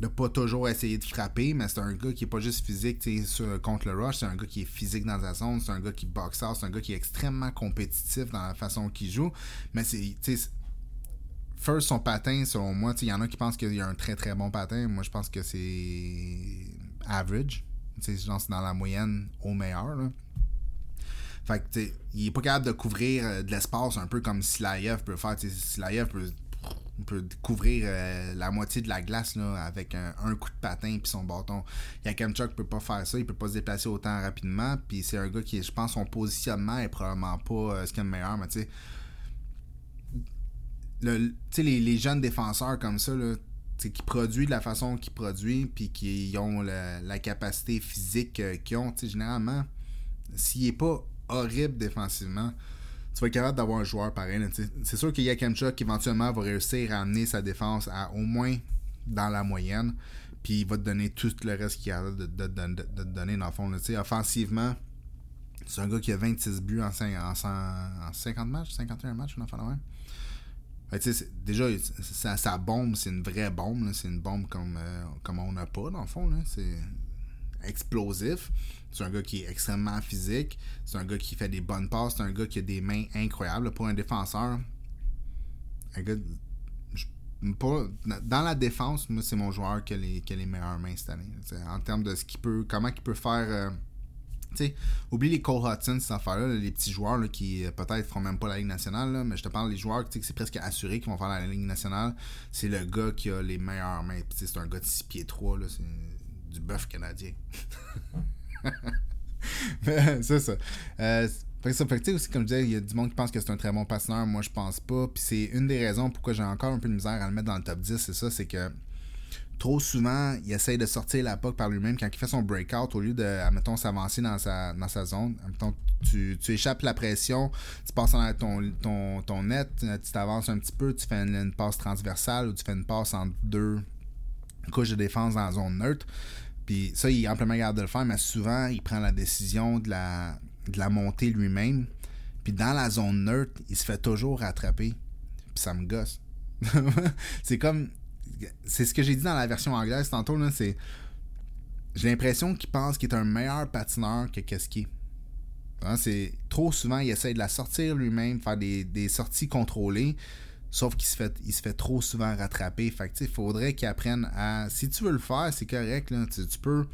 Speaker 1: de pas toujours essayer de frapper, mais c'est un gars qui est pas juste physique sur, contre le rush, c'est un gars qui est physique dans sa zone, c'est un gars qui boxe c'est un gars qui est extrêmement compétitif dans la façon qu'il joue, mais c'est First, son patin, selon moi, il y en a qui pensent qu'il y a un très très bon patin. Moi, je pense que c'est average. C'est dans la moyenne au meilleur. Fait que, il est pas capable de couvrir euh, de l'espace un peu comme Silayev peut faire. Silayev peut, peut couvrir euh, la moitié de la glace là, avec un, coup de patin puis son bâton. Yakemchuk peut pas faire ça, il peut pas se déplacer autant rapidement. Puis c'est un gars qui, je pense, son positionnement est probablement pas euh, ce qu'il y a de meilleur. Mais tu sais, le, les, les jeunes défenseurs comme ça, là, qui produisent de la façon qu'ils produisent, puis qui ont la, capacité physique euh, qu'ils ont, généralement, s'il n'est pas horrible défensivement, tu vas être capable d'avoir un joueur pareil. C'est sûr qu'il y a Kemchuk qui éventuellement va réussir à amener sa défense à au moins dans la moyenne, puis il va te donner tout le reste qu'il a de, de, de, donner dans le fond. Offensivement, C'est un gars qui a 26 buts en, 50 matchs, 51 matchs, en fait la même. Déjà, sa, bombe, c'est une vraie bombe. C'est une bombe comme, euh, comme on n'a pas, dans le fond. C'est explosif. C'est un gars qui est extrêmement physique. C'est un gars qui fait des bonnes passes. C'est un gars qui a des mains incroyables. Pour un défenseur, un gars. dans la défense, moi, c'est mon joueur qui a, les, qui a les meilleures mains cette année. en termes de ce qu'il peut. Comment il peut faire. Euh, oublie les Cole Hudson, ces affaires-là, les petits joueurs qui euh, peut-être feront même pas la Ligue nationale, mais je te parle des joueurs que c'est presque assuré qu'ils vont faire la Ligue nationale. C'est le gars qui a les meilleures mains. C'est un gars de 6 pieds 3, c'est du bœuf canadien. c'est ça. Euh, aussi, comme je disais, il y a du monde qui pense que c'est un très bon patineur. Moi, je pense pas. Puis c'est une des raisons pourquoi j'ai encore un peu de misère à le mettre dans le top 10. C'est ça, c'est que trop souvent, il essaye de sortir la POC par lui-même quand il fait son breakout au lieu de, admettons, s'avancer dans sa, dans sa zone. Admettons, tu, tu échappes la pression, tu passes dans ton, ton, ton net, tu t'avances un petit peu, tu fais une, passe transversale ou tu fais une passe entre deux couches de défense dans la zone neutre. Puis ça, il est amplement capable de le faire, mais souvent, il prend la décision de la, de la monter lui-même. Puis dans la zone neutre, il se fait toujours rattraper. Puis ça me gosse. c'est comme c'est ce que j'ai dit dans la version anglaise tantôt, là, c'est. J'ai l'impression qu'il pense qu'il est un meilleur patineur que qu'est-ce. Hein, c'est trop souvent, il essaie de la sortir lui-même, faire des, sorties contrôlées, sauf qu'il se fait, trop souvent rattraper. Fait faudrait qu'il apprenne à. Si tu veux le faire, c'est correct, tu, peux.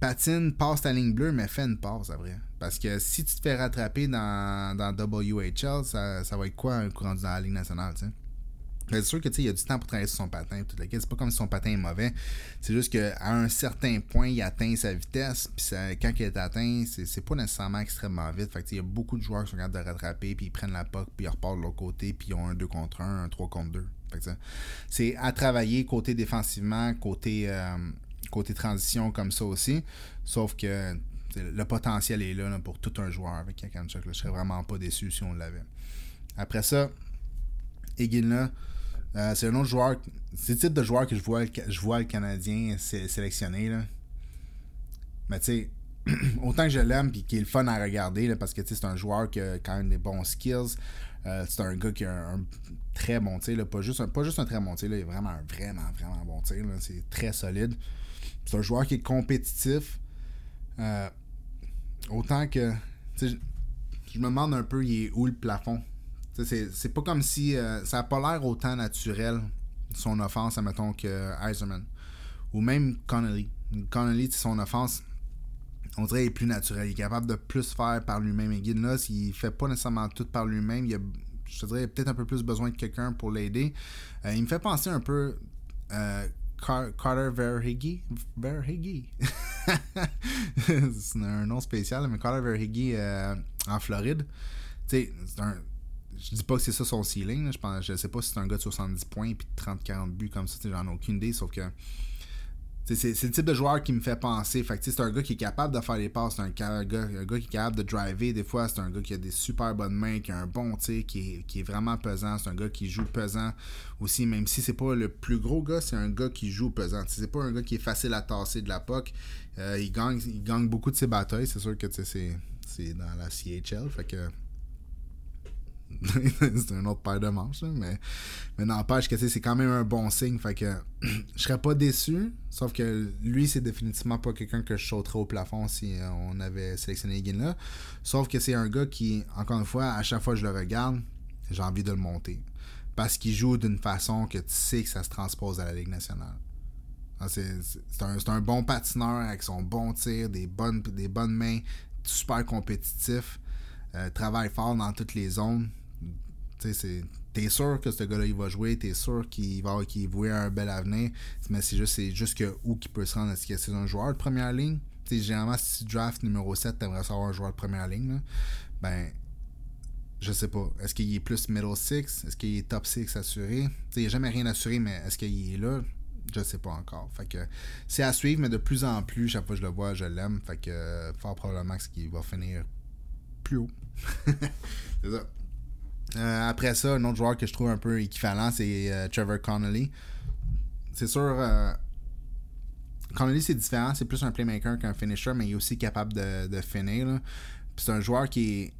Speaker 1: Patine, passe ta ligne bleue, mais fais une passe après. Parce que si tu te fais rattraper dans, dans WHL, ça, ça va être quoi un courant dans la Ligue nationale? C'est sûr que il a du temps pour travailler sur son patin. C'est pas comme si son patin est mauvais. C'est juste qu'à un certain point, il atteint sa vitesse. Puis quand il est atteint, c'est pas nécessairement extrêmement vite. Fait il y a beaucoup de joueurs qui sont capables de rattraper, puis ils prennent la POC, puis ils repartent de l'autre côté, puis ils ont un 2 contre 1, un 3 contre 2. C'est à travailler côté défensivement, côté, euh, côté transition comme ça aussi. Sauf que le potentiel est là, pour tout un joueur avec Kakanchuk. Je serais vraiment pas déçu si on l'avait. Après ça, Egin euh, c'est un autre joueur. C'est le type de joueur que je vois, je vois le Canadien sélectionner. Là. Mais tu sais, autant que je l'aime et qu'il est fun à regarder, parce que c'est un joueur qui a quand même des bons skills. Euh, c'est un gars qui a un, très bon tir, pas, juste un, pas juste un très bon tir, il est vraiment vraiment, vraiment bon tir. C'est très solide. C'est un joueur qui est compétitif. Euh, autant que. Je me demande un peu, il est où le plafond? C'est pas comme si. Euh, ça n'a pas l'air autant naturel, son offense, admettons, que Eiserman. Ou même Connolly. Connolly, son offense, on dirait, est plus naturel. Il est capable de plus faire par lui-même. Et Guinness, là, s'il fait pas nécessairement tout par lui-même, il a, je te dirais, peut-être un peu plus besoin de quelqu'un pour l'aider. Euh, il me fait penser un peu. Euh, Carter Verhege. Verhege. c'est un nom spécial, mais Carter Verhege en Floride. C'est un je dis pas que c'est ça son ceiling. Je, pense, je sais pas si c'est un gars de 70 points puis 30-40 buts comme ça. J'en ai aucune idée. Sauf que c'est le type de joueur qui me fait penser. Fait c'est un gars qui est capable de faire des passes. C'est un, gars, un gars qui est capable de driver. Des fois, c'est un gars qui a des super bonnes mains, qui a un bon tir, qui est, qui est vraiment pesant. C'est un gars qui joue pesant aussi. Même si c'est pas le plus gros gars, c'est un gars qui joue pesant. C'est pas un gars qui est facile à tasser de la POC. Euh, il, gagne, il gagne beaucoup de ses batailles. C'est sûr que c'est dans la CHL. Fait que c'est un autre paire de manches, mais, mais n'empêche que c'est quand même un bon signe. Fait que je serais pas déçu, sauf que lui, c'est définitivement pas quelqu'un que je sauterais au plafond si euh, on avait sélectionné Higgin là. Sauf que c'est un gars qui, encore une fois, à chaque fois que je le regarde, j'ai envie de le monter. Parce qu'il joue d'une façon que tu sais que ça se transpose à la Ligue nationale. Ah, c'est un, un, bon patineur avec son bon tir, des bonnes, des bonnes mains, super compétitif. Euh, travaille fort dans toutes les zones. T'es sûr que ce gars-là, il va jouer, t'es sûr qu'il va qu'il un bel avenir, mais c'est juste, juste que où qu'il peut se rendre. Est-ce que c'est un joueur de première ligne? T'sais, généralement, si tu draft numéro 7, t'aimerais savoir un joueur de première ligne. Ben, je sais pas. Est-ce qu'il est plus middle 6? Est-ce qu'il est top 6 assuré? il n'y a jamais rien assuré, mais est-ce qu'il est là? Je sais pas encore. Fait que c'est à suivre, mais de plus en plus, chaque fois que je le vois, je l'aime. Fait que fort probablement qu'il va finir haut. c'est ça. Euh, après ça, un autre joueur que je trouve un peu équivalent, c'est euh, Trevor Connolly. C'est sûr, euh, Connolly, c'est différent. C'est plus un playmaker qu'un finisher, mais il est aussi capable de, finir. c'est un joueur qui est.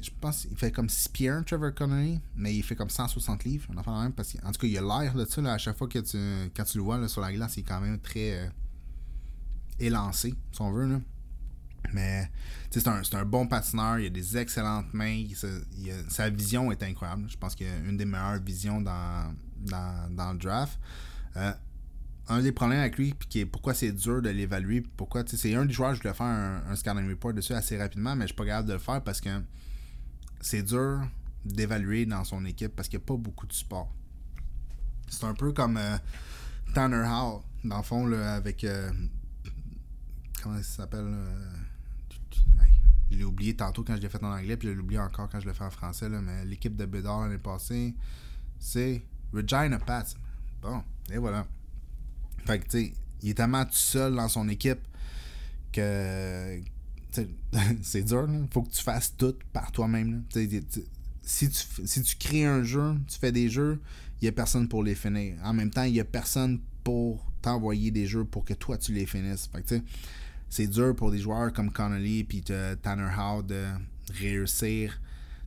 Speaker 1: Je pense qu'il fait comme 6 pieds Trevor Connolly, mais il fait comme 160 livres. même, parce en tout cas, il a l'air de ça. à chaque fois que tu, quand tu le vois sur la glace, il est quand même très élancé, si on veut. Là. Mais c'est un, un, bon patineur, il a des excellentes mains, sa vision est incroyable. Je pense qu'il a une des meilleures visions dans, dans, le draft. Euh, un des problèmes avec lui, puis pourquoi c'est dur de l'évaluer, pourquoi c'est un des joueurs, je voulais faire un, un scanning report dessus assez rapidement, mais je suis pas capable de le faire parce que c'est dur d'évaluer dans son équipe parce qu'il n'y a pas beaucoup de support. C'est un peu comme euh, Tanner Howell, dans le fond, avec. Euh, comment ça s'appelle Je l'ai oublié tantôt quand je l'ai fait en anglais, puis je l'ai oublié encore quand je l'ai fait en français, mais l'équipe de Bédard l'année passée, c'est Regina Pats. Bon, et voilà. Fait que, tu sais, il est tellement tout seul dans son équipe que c'est dur. Faut que tu fasses tout par toi-même. Si tu, si tu crées un jeu, tu fais des jeux, il n'y a personne pour les finir. En même temps, il n'y a personne pour t'envoyer des jeux pour que toi tu les finisses. Fait que, c'est dur pour des joueurs comme Connolly et Tanner Howe de réussir.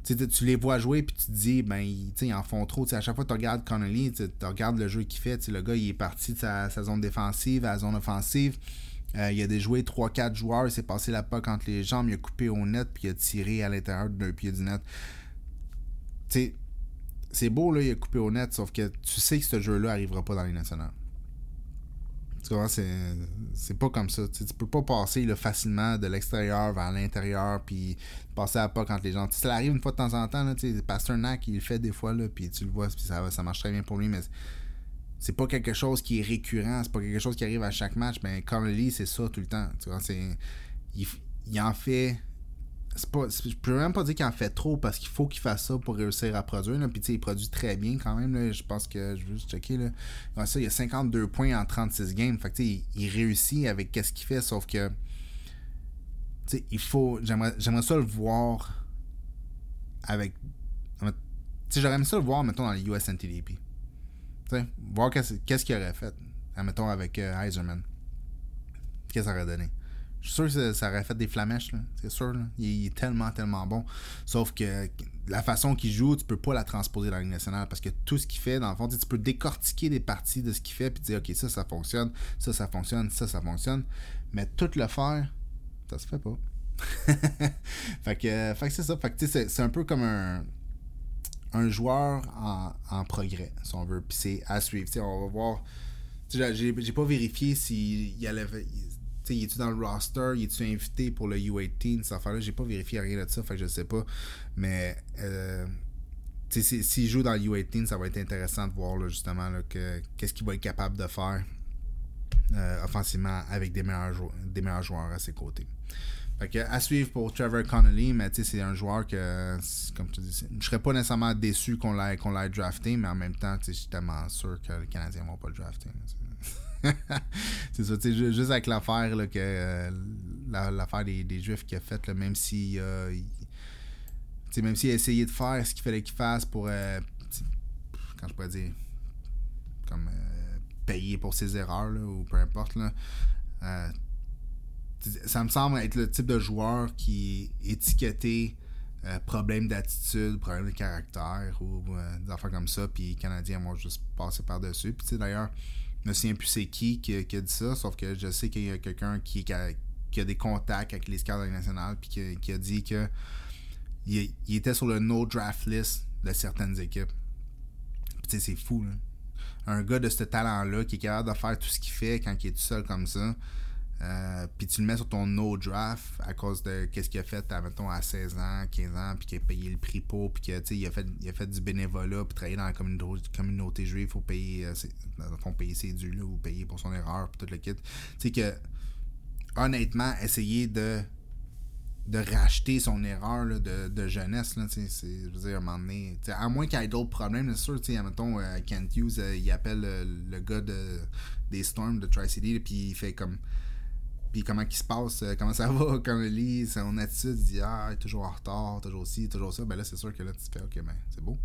Speaker 1: Tu les vois jouer puis tu te dis ben ils, en font trop. À chaque fois que tu regardes Connolly tu regardes le jeu qu'il fait. Le gars il est parti de sa, zone défensive à la zone offensive. Euh, il a déjoué 3-4 joueurs. Il s'est passé la POC entre les jambes. Il a coupé au net puis il a tiré à l'intérieur d'un pied du net. C'est beau là il a coupé au net sauf que tu sais que ce jeu là arrivera pas dans les nationales tu vois, c'est pas comme ça. Tu, peux pas passer facilement de l'extérieur vers l'intérieur puis passer à pas quand les gens. ça arrive une fois de temps en temps. Là, Pasternak, il le fait des fois, puis tu le vois, puis ça, ça marche très bien pour lui, mais c'est pas quelque chose qui est récurrent, c'est pas quelque chose qui arrive à chaque match. Mais Connolly, c'est ça tout le temps. Tu vois, il, il en fait c'est pas, je peux même pas dire qu'il en fait trop parce qu'il faut qu'il fasse ça pour réussir à produire. Puis il produit très bien quand même. Je pense que je veux juste checker. Là. ça, il a 52 points en 36 games. Fait que, il, il réussit avec qu'est-ce qu'il fait, sauf que il faut. J'aimerais, ça le voir avec. J'aurais aimé ça le voir, mettons, dans les US NTDP. voir qu'est-ce, qu'est-ce qu'il aurait fait, mettons, avec euh, Heiserman. Qu'est-ce que ça aurait donné? Je suis sûr que ça, aurait fait des flamèches, c'est sûr. Il, est tellement, tellement bon. Sauf que la façon qu'il joue, tu peux pas la transposer dans la Ligue nationale parce que tout ce qu'il fait, dans le fond, tu peux décortiquer des parties de ce qu'il fait puis dire, OK, ça, ça fonctionne, ça, ça fonctionne, ça, ça fonctionne. Mais tout le faire, ça se fait pas. fait que, fait que c'est ça. Fait que c'est un peu comme un, un joueur en, en, progrès, si on veut. Puis c'est à suivre. on va voir. J'ai pas vérifié s'il allait il est-tu dans le roster, il est-tu invité pour le U18, cette affaire-là, j'ai pas vérifié rien de ça, fait que je sais pas. Mais euh, s'il joue dans le U18, ça va être intéressant de voir justement qu'est-ce qu'il va être capable de faire euh, offensivement avec des meilleurs, joueurs, des meilleurs joueurs à ses côtés. Fait que, à suivre pour Trevor Connolly, mais c'est un joueur que, comme tu dis, je serais pas nécessairement déçu qu'on l'ait drafté, mais en même temps, je suis tellement sûr que les Canadiens vont pas le drafter. c'est ça, tu sais, juste avec l'affaire que euh, l'affaire des, Juifs qu'il a faite, même si euh, même s'il a essayé de faire ce qu'il fallait qu'il fasse pour euh, quand je pourrais dire comme payer pour ses erreurs ou peu importe là, ça me semble être le type de joueur qui est étiqueté problème d'attitude, problème de caractère ou des affaires comme ça, puis les Canadiens vont juste passer par-dessus. Puis d'ailleurs, je me souviens plus c'est qui, qui a, dit ça, sauf que je sais qu'il y a quelqu'un qui, qui, a, des contacts avec les scouts nationales puis qui, a dit que il, était sur le no draft list de certaines équipes. Tu sais, c'est fou. Un gars de ce talent-là qui est capable de faire tout ce qu'il fait quand il est tout seul comme ça, euh, puis tu le mets sur ton no draft à cause de qu'est-ce qu'il a fait à, mettons, à 16 ans, 15 ans, puis qu'il a payé le prix pour, puis qu'il a fait, il a fait du bénévolat, puis travailler dans la communauté, communauté juive, il faut payer, euh, ses, payer ses là, ou payer pour son erreur, puis tout le kit. Tu sais que, honnêtement, essayer de de racheter son erreur de, de, jeunesse. Là, c'est, dire, à un moment à moins qu'il y ait d'autres problèmes, c'est sûr, mettons, euh, Kent Hughes, il appelle le gars de, des Storms de Tri-City, puis il fait comme puis comment il se passe, euh, comment ça va quand on lit, son attitude, il dit Ah, il est toujours en retard, toujours ci, toujours ça. Ben là, c'est sûr que là, tu te fais Ok, ben, c'est beau.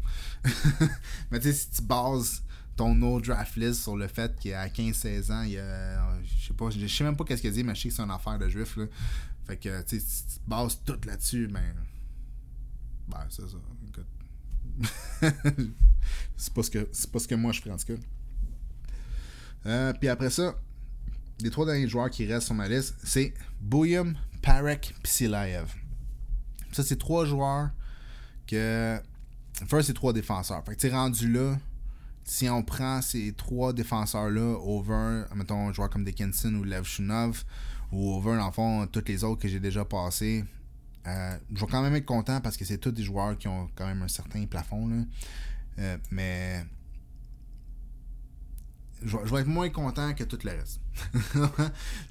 Speaker 1: Mais tu sais, si tu bases ton no draft list sur le fait qu'à 15-16 ans, il y a. Je sais pas, je sais même pas qu'est-ce qu'il dit, mais je sais que c'est une affaire de juif, là. Fait que, tu sais, si tu bases tout là-dessus, ben. Ben, c'est ça. Écoute. c'est pas, ce que, pas ce que moi je ferais en tout cas. Euh, puis après ça, les trois derniers joueurs qui restent sur ma liste, c'est Bouyum, Parek, Silaev. Ça, c'est trois joueurs que. First, c'est trois défenseurs. Fait que tu rendu là, si on prend ces trois défenseurs-là over, mettons, un joueur comme Dickinson ou Levchunov, ou over, en fond, tous les autres que j'ai déjà passés, euh, je vais quand même être content parce que c'est tous des joueurs qui ont quand même un certain plafond. Là. Euh, mais je, vais être moins content que tout le reste.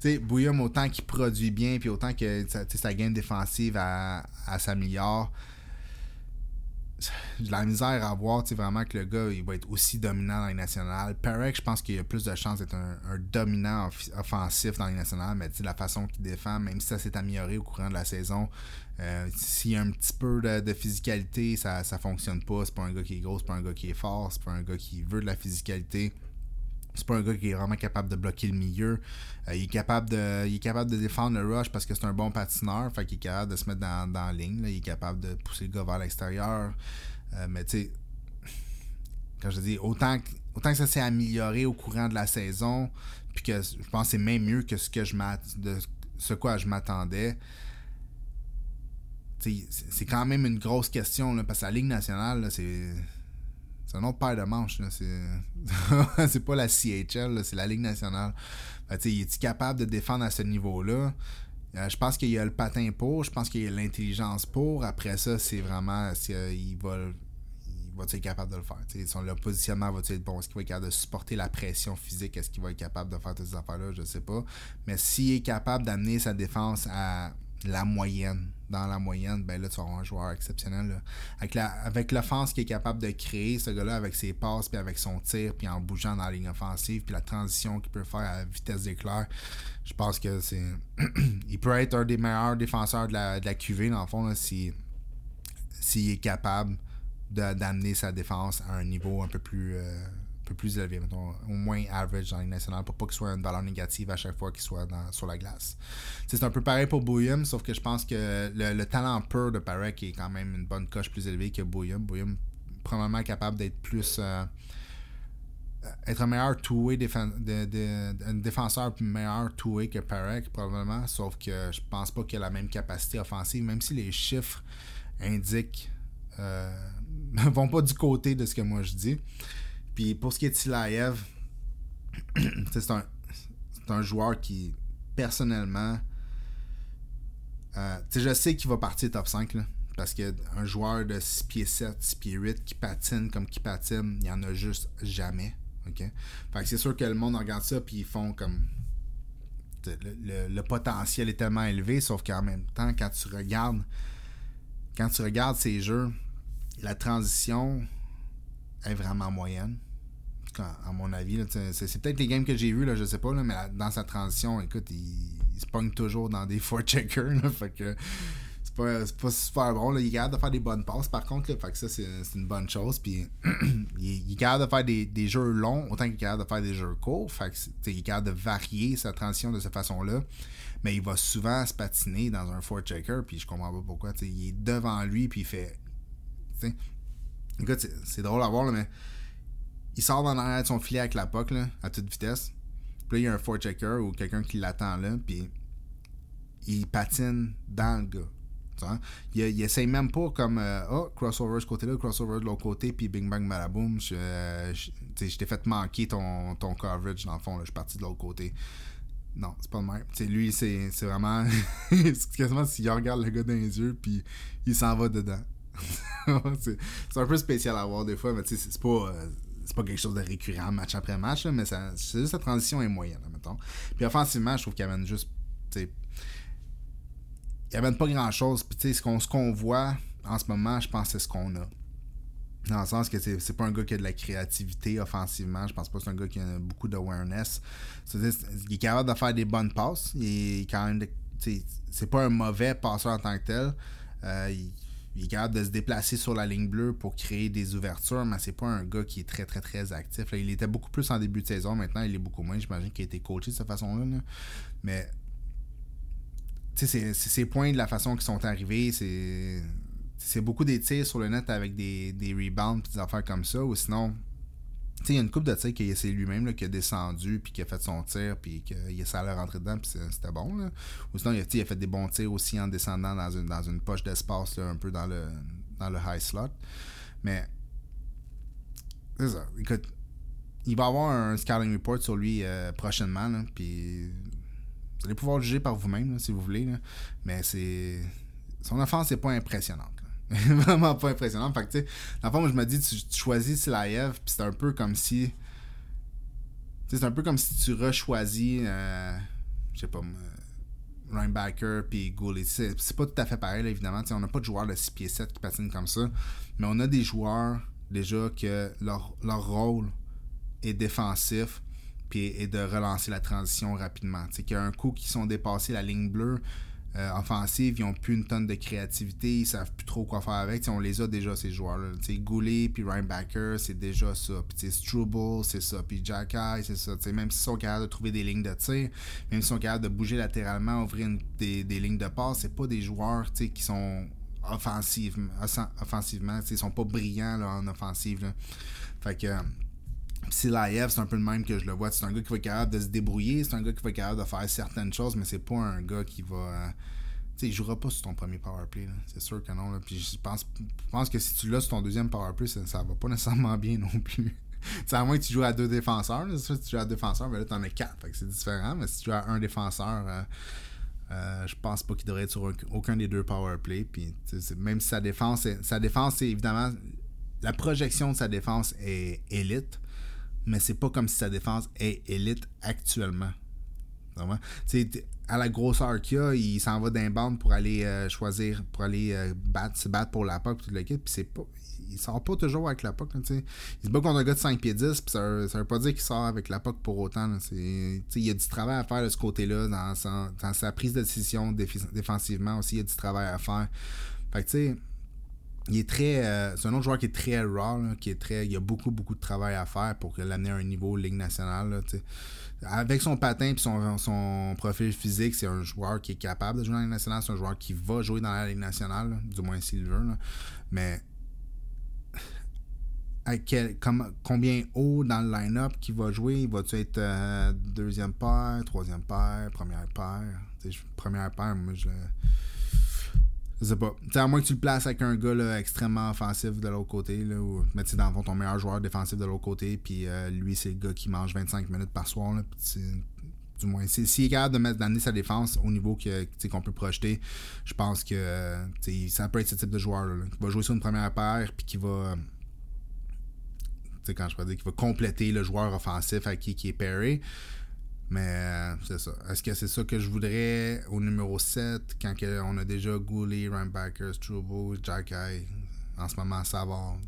Speaker 1: tu Bouillum, autant qu'il produit bien, puis autant que sa game défensive s'améliore, j'ai la misère à voir vraiment que le gars il va être aussi dominant dans les nationales. Perek, je pense qu'il a plus de chances d'être un, dominant offensif dans les nationales, mais la façon qu'il défend, même si ça s'est amélioré au courant de la saison, euh, s'il y a un petit peu de, physicalité, ça, ça fonctionne pas. C'est pas un gars qui est gros, c'est pas un gars qui est fort, c'est pas un gars qui veut de la physicalité. C'est pas un gars qui est vraiment capable de bloquer le milieu. Euh, il, est capable de, il est capable de défendre le rush parce que c'est un bon patineur. Fait qu'il est capable de se mettre dans, dans la ligne. Il est capable de pousser le gars vers l'extérieur. Euh, mais tu sais, quand je dis autant que, autant que ça s'est amélioré au courant de la saison, puis que je pense que c'est même mieux que ce que je de ce quoi je m'attendais. C'est quand même une grosse question parce que la Ligue nationale, c'est c'est un autre paire de manches. C'est pas la CHL, c'est la Ligue nationale. il est capable de défendre à ce niveau-là? Euh, je pense qu'il y a le patin pour, je pense qu'il y a l'intelligence pour. Après ça, c'est vraiment si, euh, il va va être capable de le faire? son, le positionnement va être bon? Est-ce qu'il va être capable de supporter la pression physique? Est-ce qu'il va être capable de faire toutes ces affaires-là? Je sais pas. Mais s'il est capable d'amener sa défense à la moyenne. Dans la moyenne, ben là, tu auras un joueur exceptionnel. Avec, la, avec l'offense qui est capable de créer, ce gars-là, avec ses passes, puis avec son tir, puis en bougeant dans la ligne offensive, puis la transition qu'il peut faire à vitesse d'éclair, je pense que c'est. il peut être un des meilleurs défenseurs de la, de la QV, dans le fond, s'il est capable d'amener sa défense à un niveau un peu plus. Euh, peu plus élevé, mettons, au moins average dans les nationale pour pas qu'il soit une valeur négative à chaque fois qu'il soit sur la glace. C'est un peu pareil pour Bouillum, sauf que je pense que le, talent pur de Parek est quand même une bonne coche plus élevée que Bouillum. Bouillum probablement capable d'être plus. Euh, être un meilleur two-way défenseur meilleur two-way que Parek, probablement. Sauf que je pense pas qu'il a la même capacité offensive, même si les chiffres indiquent. Euh, vont pas du côté de ce que moi je dis. Puis pour ce qui est de Silaev, c'est un, joueur qui, personnellement, euh, je sais qu'il va partir top 5. Là, parce qu'un joueur de 6 pieds 7, 6 pieds 8 qui patine comme qui patine, il n'y en a juste jamais. Fait que c'est sûr que le monde regarde ça puis ils font comme. Le, le, potentiel est tellement élevé, sauf qu'en même temps, quand tu regardes. Quand tu regardes ces jeux, la transition est vraiment moyenne à mon avis. C'est peut-être les games que j'ai vus, là, je sais pas, là, mais dans sa transition, écoute, il, se pogne toujours dans des four checkers. fait que c'est pas, pas, super bon. Là. Il est capable de faire des bonnes passes, par contre. que ça, c'est une bonne chose. Puis il, est capable de faire des, des, jeux longs, autant qu'il est capable de faire des jeux courts. Il est capable de varier sa transition de cette façon-là. Mais il va souvent se patiner dans un four checker. Puis je comprends pas pourquoi. Il est devant lui, puis il fait. Écoute, c'est drôle à voir, là, mais il sort dans l'arrière de son filet avec la puck là, à toute vitesse. Puis là, il y a un forechecker ou quelqu'un qui l'attend là, puis il patine dans le gars. Il, il essaye même pas comme euh, oh, crossover ce côté-là, crossover de l'autre côté, puis bing bang malaboum. Je, je, t'ai fait manquer ton, ton coverage dans le fond, là, je suis parti de l'autre côté. Non, c'est pas le même. T'sais, lui, c'est vraiment. c'est quasiment s'il regarde le gars dans les yeux, puis il s'en va dedans. c'est un peu spécial à voir des fois, mais c'est pas. Euh, c'est pas quelque chose de récurrent match après match, mais c'est juste la transition est moyenne, mettons. Puis offensivement, je trouve qu'il amène juste. Il amène pas grand chose. Puis ce qu'on, ce qu'on voit en ce moment, je pense que c'est ce qu'on a. Dans le sens que c'est pas un gars qui a de la créativité offensivement. Je pense pas que c'est un gars qui a beaucoup d'awareness. Il est capable de faire des bonnes passes. Il est quand même. C'est pas un mauvais passeur en tant que tel. Euh, est capable de se déplacer sur la ligne bleue pour créer des ouvertures, mais c'est pas un gars qui est très très très actif. il était beaucoup plus en début de saison, maintenant il est beaucoup moins. J'imagine qu'il a été coaché de cette façon-là. Mais c'est ces points de la façon qu'ils sont arrivés, c'est c'est beaucoup des tirs sur le net avec des, des rebounds des affaires comme ça. Ou sinon, il y a une coupe de tirs qui c'est lui-même qui a descendu puis qui a fait son tir puis qu'il a ça à rentrer dedans puis c'était bon. Ou sinon, il a, fait des bons tirs aussi en descendant dans une, dans une poche d'espace un peu dans le, dans le high slot. Mais. Écoute, il va avoir un scouting report sur lui euh, prochainement. puis vous allez pouvoir juger par vous-même si vous voulez. Mais c'est. Son offense n'est pas impressionnante. vraiment pas impressionnant. Fait tu dans le fond, moi, je me dis, tu, choisis Silaev, puis c'est un peu comme si. C'est un peu comme si tu rechoisis, euh, je sais pas, euh, puis Goulet. C'est pas tout à fait pareil, évidemment. on n'a pas de joueurs de 6 pieds 7 qui patinent comme ça. Mais on a des joueurs, déjà, que leur, leur rôle est défensif, puis et de relancer la transition rapidement. Tu qu'il y a un coup qui sont dépassés la ligne bleue, euh, offensive, ils ont plus une tonne de créativité, ils savent plus trop quoi faire avec. on les a déjà, ces joueurs-là. Goulet puis Ryan Backer, c'est déjà ça. Puis Struble, c'est ça. Puis Jack c'est ça. même s'ils sont capables de trouver des lignes de tir, même s'ils sont capables de bouger latéralement, ouvrir des, lignes de passe, c'est pas des joueurs qui sont offensivement, ils sont pas brillants en offensive. Fait que Silaev, c'est un peu le même que je le vois. C'est un gars qui va être capable de se débrouiller, c'est un gars qui va être capable de faire certaines choses, mais c'est pas un gars qui va. Euh, tu sais, il jouera pas sur ton premier powerplay. C'est sûr que non. Puis je pense, pense que si tu l'as sur ton deuxième powerplay, ça, ça va pas nécessairement bien non plus. c'est à moins que tu joues à deux défenseurs. Si tu joues à deux défenseurs, ben là, t'en as quatre. C'est différent. Mais si tu joues à un défenseur, euh, euh, je pense pas qu'il devrait être sur aucun des deux powerplay. Puis même si sa défense, sa défense, c'est évidemment. La projection de sa défense est élite mais c'est pas comme si sa défense est élite actuellement. à la grosseur qu'il a, il s'en va d'un bande pour aller euh, choisir, pour aller euh, battre, se battre pour la POC toute l'équipe. Puis c'est pas. Il sort pas toujours avec la POC. il se bat contre un gars de 5 pieds 10, puis ça, ça veut pas dire qu'il sort avec la POC pour autant. il y a du travail à faire de ce côté-là, dans, dans, sa prise de décision défensivement aussi, il y a du travail à faire. Fait que tu sais il est très. Euh, c'est un autre joueur qui est très raw, qui est très. Il y a beaucoup, beaucoup de travail à faire pour l'amener à un niveau Ligue nationale. Avec son patin et son, son, profil physique, c'est un joueur qui est capable de jouer dans la Ligue nationale. C'est un joueur qui va jouer dans la Ligue nationale, du moins s'il veut. Mais à quel, combien haut dans le line-up qui va jouer? Va-tu être euh, deuxième paire, troisième paire, première paire? Première paire, moi je je sais pas. à moins que tu le places avec un gars extrêmement offensif de l'autre côté, là, ou, mais tu dans le fond, ton meilleur joueur défensif de l'autre côté, puis euh, lui, c'est le gars qui mange 25 minutes par soir. Là, du moins, s'il est capable d'amener sa défense au niveau qu'on peut projeter, je pense que ça peut être ce type de joueur là, qui va jouer sur une première paire, puis qui va. quand je peux dire, qui va compléter le joueur offensif à qui, qui est pairé. Mais euh, c'est ça. Est-ce que c'est ça que je voudrais au numéro 7 quand on a déjà Goulet, Rhinebacker, Strubo, Jack En ce moment, Savard?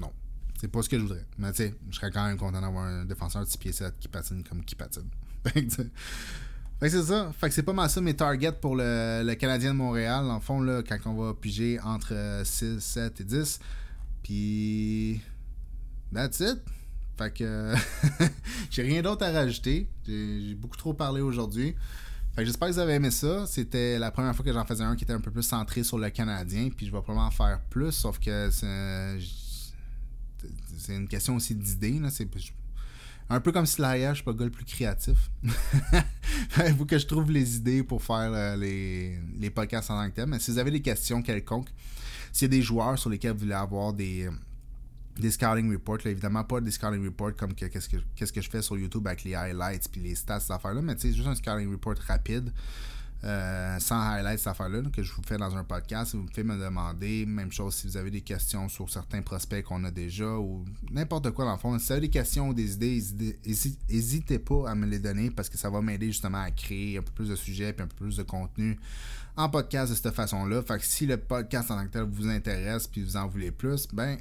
Speaker 1: Non. C'est pas ce que je voudrais. Mais tu sais, je serais quand même content d'avoir un défenseur de 6 pieds 7 qui patine comme qui patine. fait que c'est ça. Fait que c'est pas mal ça mes targets pour le, le Canadien de Montréal. En fond, là, quand on va piger entre 6, 7 et 10. Puis. That's it. Fait que j'ai rien d'autre à rajouter. J'ai beaucoup trop parlé aujourd'hui. Fait que j'espère que vous avez aimé ça. C'était la première fois que j'en faisais un qui était un peu plus centré sur le Canadien. Puis je vais probablement en faire plus, sauf que c'est une question aussi d'idées. Un peu comme si l'AIA, je suis pas le gars le plus créatif. Il faut que je trouve les idées pour faire euh, les, les podcasts en tant que tel. Mais si vous avez des questions quelconques, s'il y a des joueurs sur lesquels vous voulez avoir des des scouting reports, là, évidemment pas des scouting reports comme qu'est-ce que, qu'est-ce que je fais sur YouTube avec les highlights puis les stats, cette affaire-là, mais tu sais, juste un scouting report rapide, euh, sans highlights, cette affaire-là, que je vous fais dans un podcast. Vous pouvez me demander, même chose si vous avez des questions sur certains prospects qu'on a déjà ou n'importe quoi dans le fond. Si vous avez des questions ou des idées, n'hésitez pas à me les donner parce que ça va m'aider justement à créer un peu plus de sujets et un peu plus de contenu en podcast de cette façon-là. Fait que si le podcast en tant que tel vous intéresse puis vous en voulez plus, ben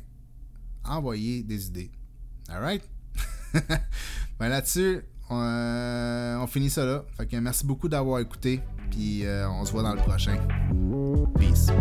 Speaker 1: envoyer des idées. Alright? ben là-dessus, on, finit ça là. Fait que merci beaucoup d'avoir écouté. Puis on se voit dans le prochain. Peace.